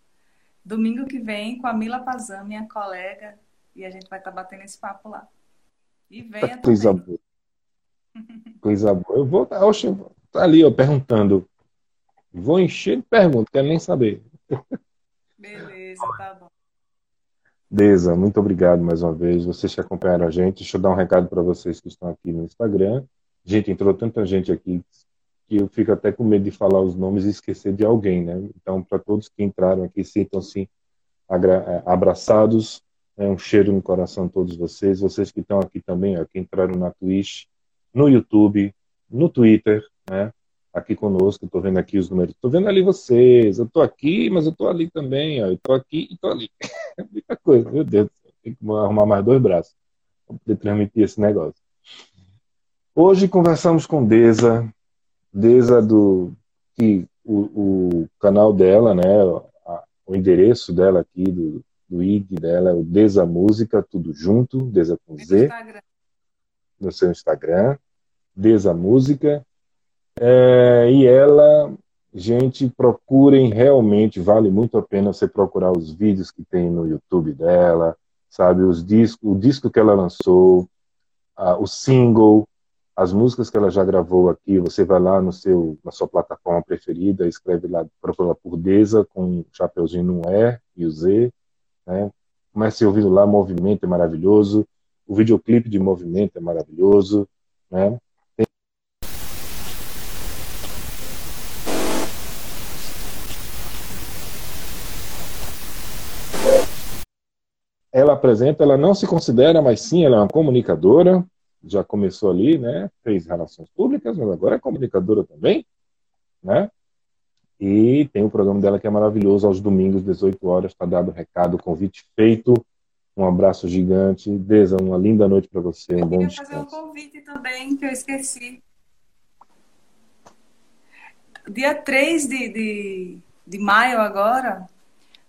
domingo que vem, com a Mila Pazan, minha colega, e a gente vai estar tá batendo esse papo lá. E venha Coisa também. boa. Coisa boa. Eu vou, oxe, tá ali, ó, perguntando. Vou encher de perguntas, quero nem saber. Beleza, tá bom. Deza, muito obrigado mais uma vez. Vocês que acompanharam a gente. Deixa eu dar um recado para vocês que estão aqui no Instagram. Gente, entrou tanta gente aqui que eu fico até com medo de falar os nomes e esquecer de alguém, né? Então, para todos que entraram aqui, sintam-se é, abraçados, é um cheiro no coração de todos vocês, vocês que estão aqui também, ó, que entraram na Twitch, no YouTube, no Twitter, né? Aqui conosco, estou vendo aqui os números, estou vendo ali vocês, eu estou aqui, mas eu estou ali também, ó, eu estou aqui e estou ali. <laughs> É muita coisa, meu Deus, tem que arrumar mais dois braços para poder transmitir esse negócio. Hoje conversamos com Deza, desde a do que o, o canal dela, né, a, o endereço dela aqui do, do IG dela é o Desa Música, tudo junto, Desa com Z, no seu Instagram, Desa Música, é, e ela, gente, procurem realmente, vale muito a pena você procurar os vídeos que tem no YouTube dela, sabe, os discos, o disco que ela lançou, o single, as músicas que ela já gravou aqui, você vai lá no seu, na sua plataforma preferida, escreve lá, procura por Deza, com o chapeuzinho no E e o Z, né? Comece ouvindo lá, Movimento é maravilhoso, o videoclipe de Movimento é maravilhoso, né? Ela apresenta, ela não se considera, mas sim, ela é uma comunicadora, já começou ali, né? Fez relações públicas, mas agora é comunicadora também, né? E tem o programa dela que é maravilhoso, aos domingos, 18 horas, está dado o recado, convite feito. Um abraço gigante. Deza, uma linda noite para você. Um eu bom descanso. fazer um convite também, que eu esqueci. Dia 3 de, de, de maio agora,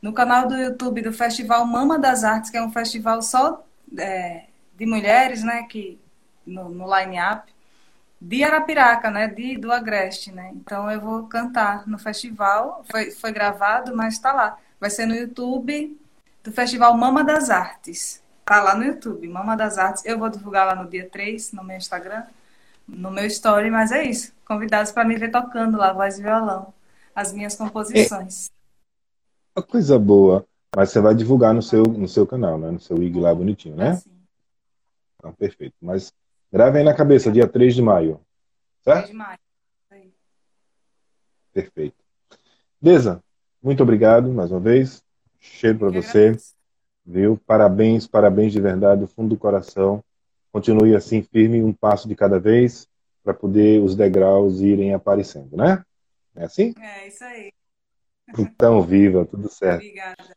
no canal do YouTube do Festival Mama das Artes, que é um festival só é, de mulheres, né, que no, no line-up de Arapiraca, né, de, do Agreste, né, então eu vou cantar no festival, foi, foi gravado, mas está lá, vai ser no YouTube do Festival Mama das Artes, tá lá no YouTube, Mama das Artes, eu vou divulgar lá no dia 3, no meu Instagram, no meu story, mas é isso, convidados para me ver tocando lá, voz e violão, as minhas composições. É, coisa boa, mas você vai divulgar no seu, no seu canal, né, no seu IG lá bonitinho, né? É então, perfeito, mas Grave aí na cabeça, dia 3 de maio. Certo? 3 de maio. Perfeito. Beleza. Muito obrigado mais uma vez. Cheiro para você. Agradeço. Viu? Parabéns, parabéns de verdade, do fundo do coração. Continue assim firme, um passo de cada vez, para poder os degraus irem aparecendo, né? É assim? É, isso aí. Então, viva, tudo certo. Obrigada.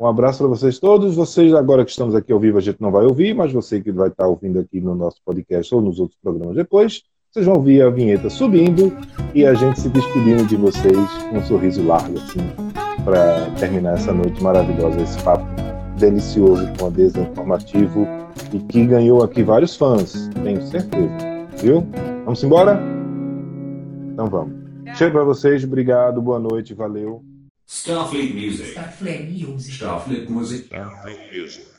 Um abraço para vocês todos. Vocês, agora que estamos aqui ao vivo, a gente não vai ouvir, mas você que vai estar ouvindo aqui no nosso podcast ou nos outros programas depois, vocês vão ouvir a vinheta subindo e a gente se despedindo de vocês com um sorriso largo, assim, para terminar essa noite maravilhosa, esse papo delicioso com a Desinformativo e que ganhou aqui vários fãs, tenho certeza. Viu? Vamos embora? Então vamos. Chego para vocês, obrigado, boa noite, valeu. Starfleet Music. Starfleet Music. Starfleet Music. Starfleet Music.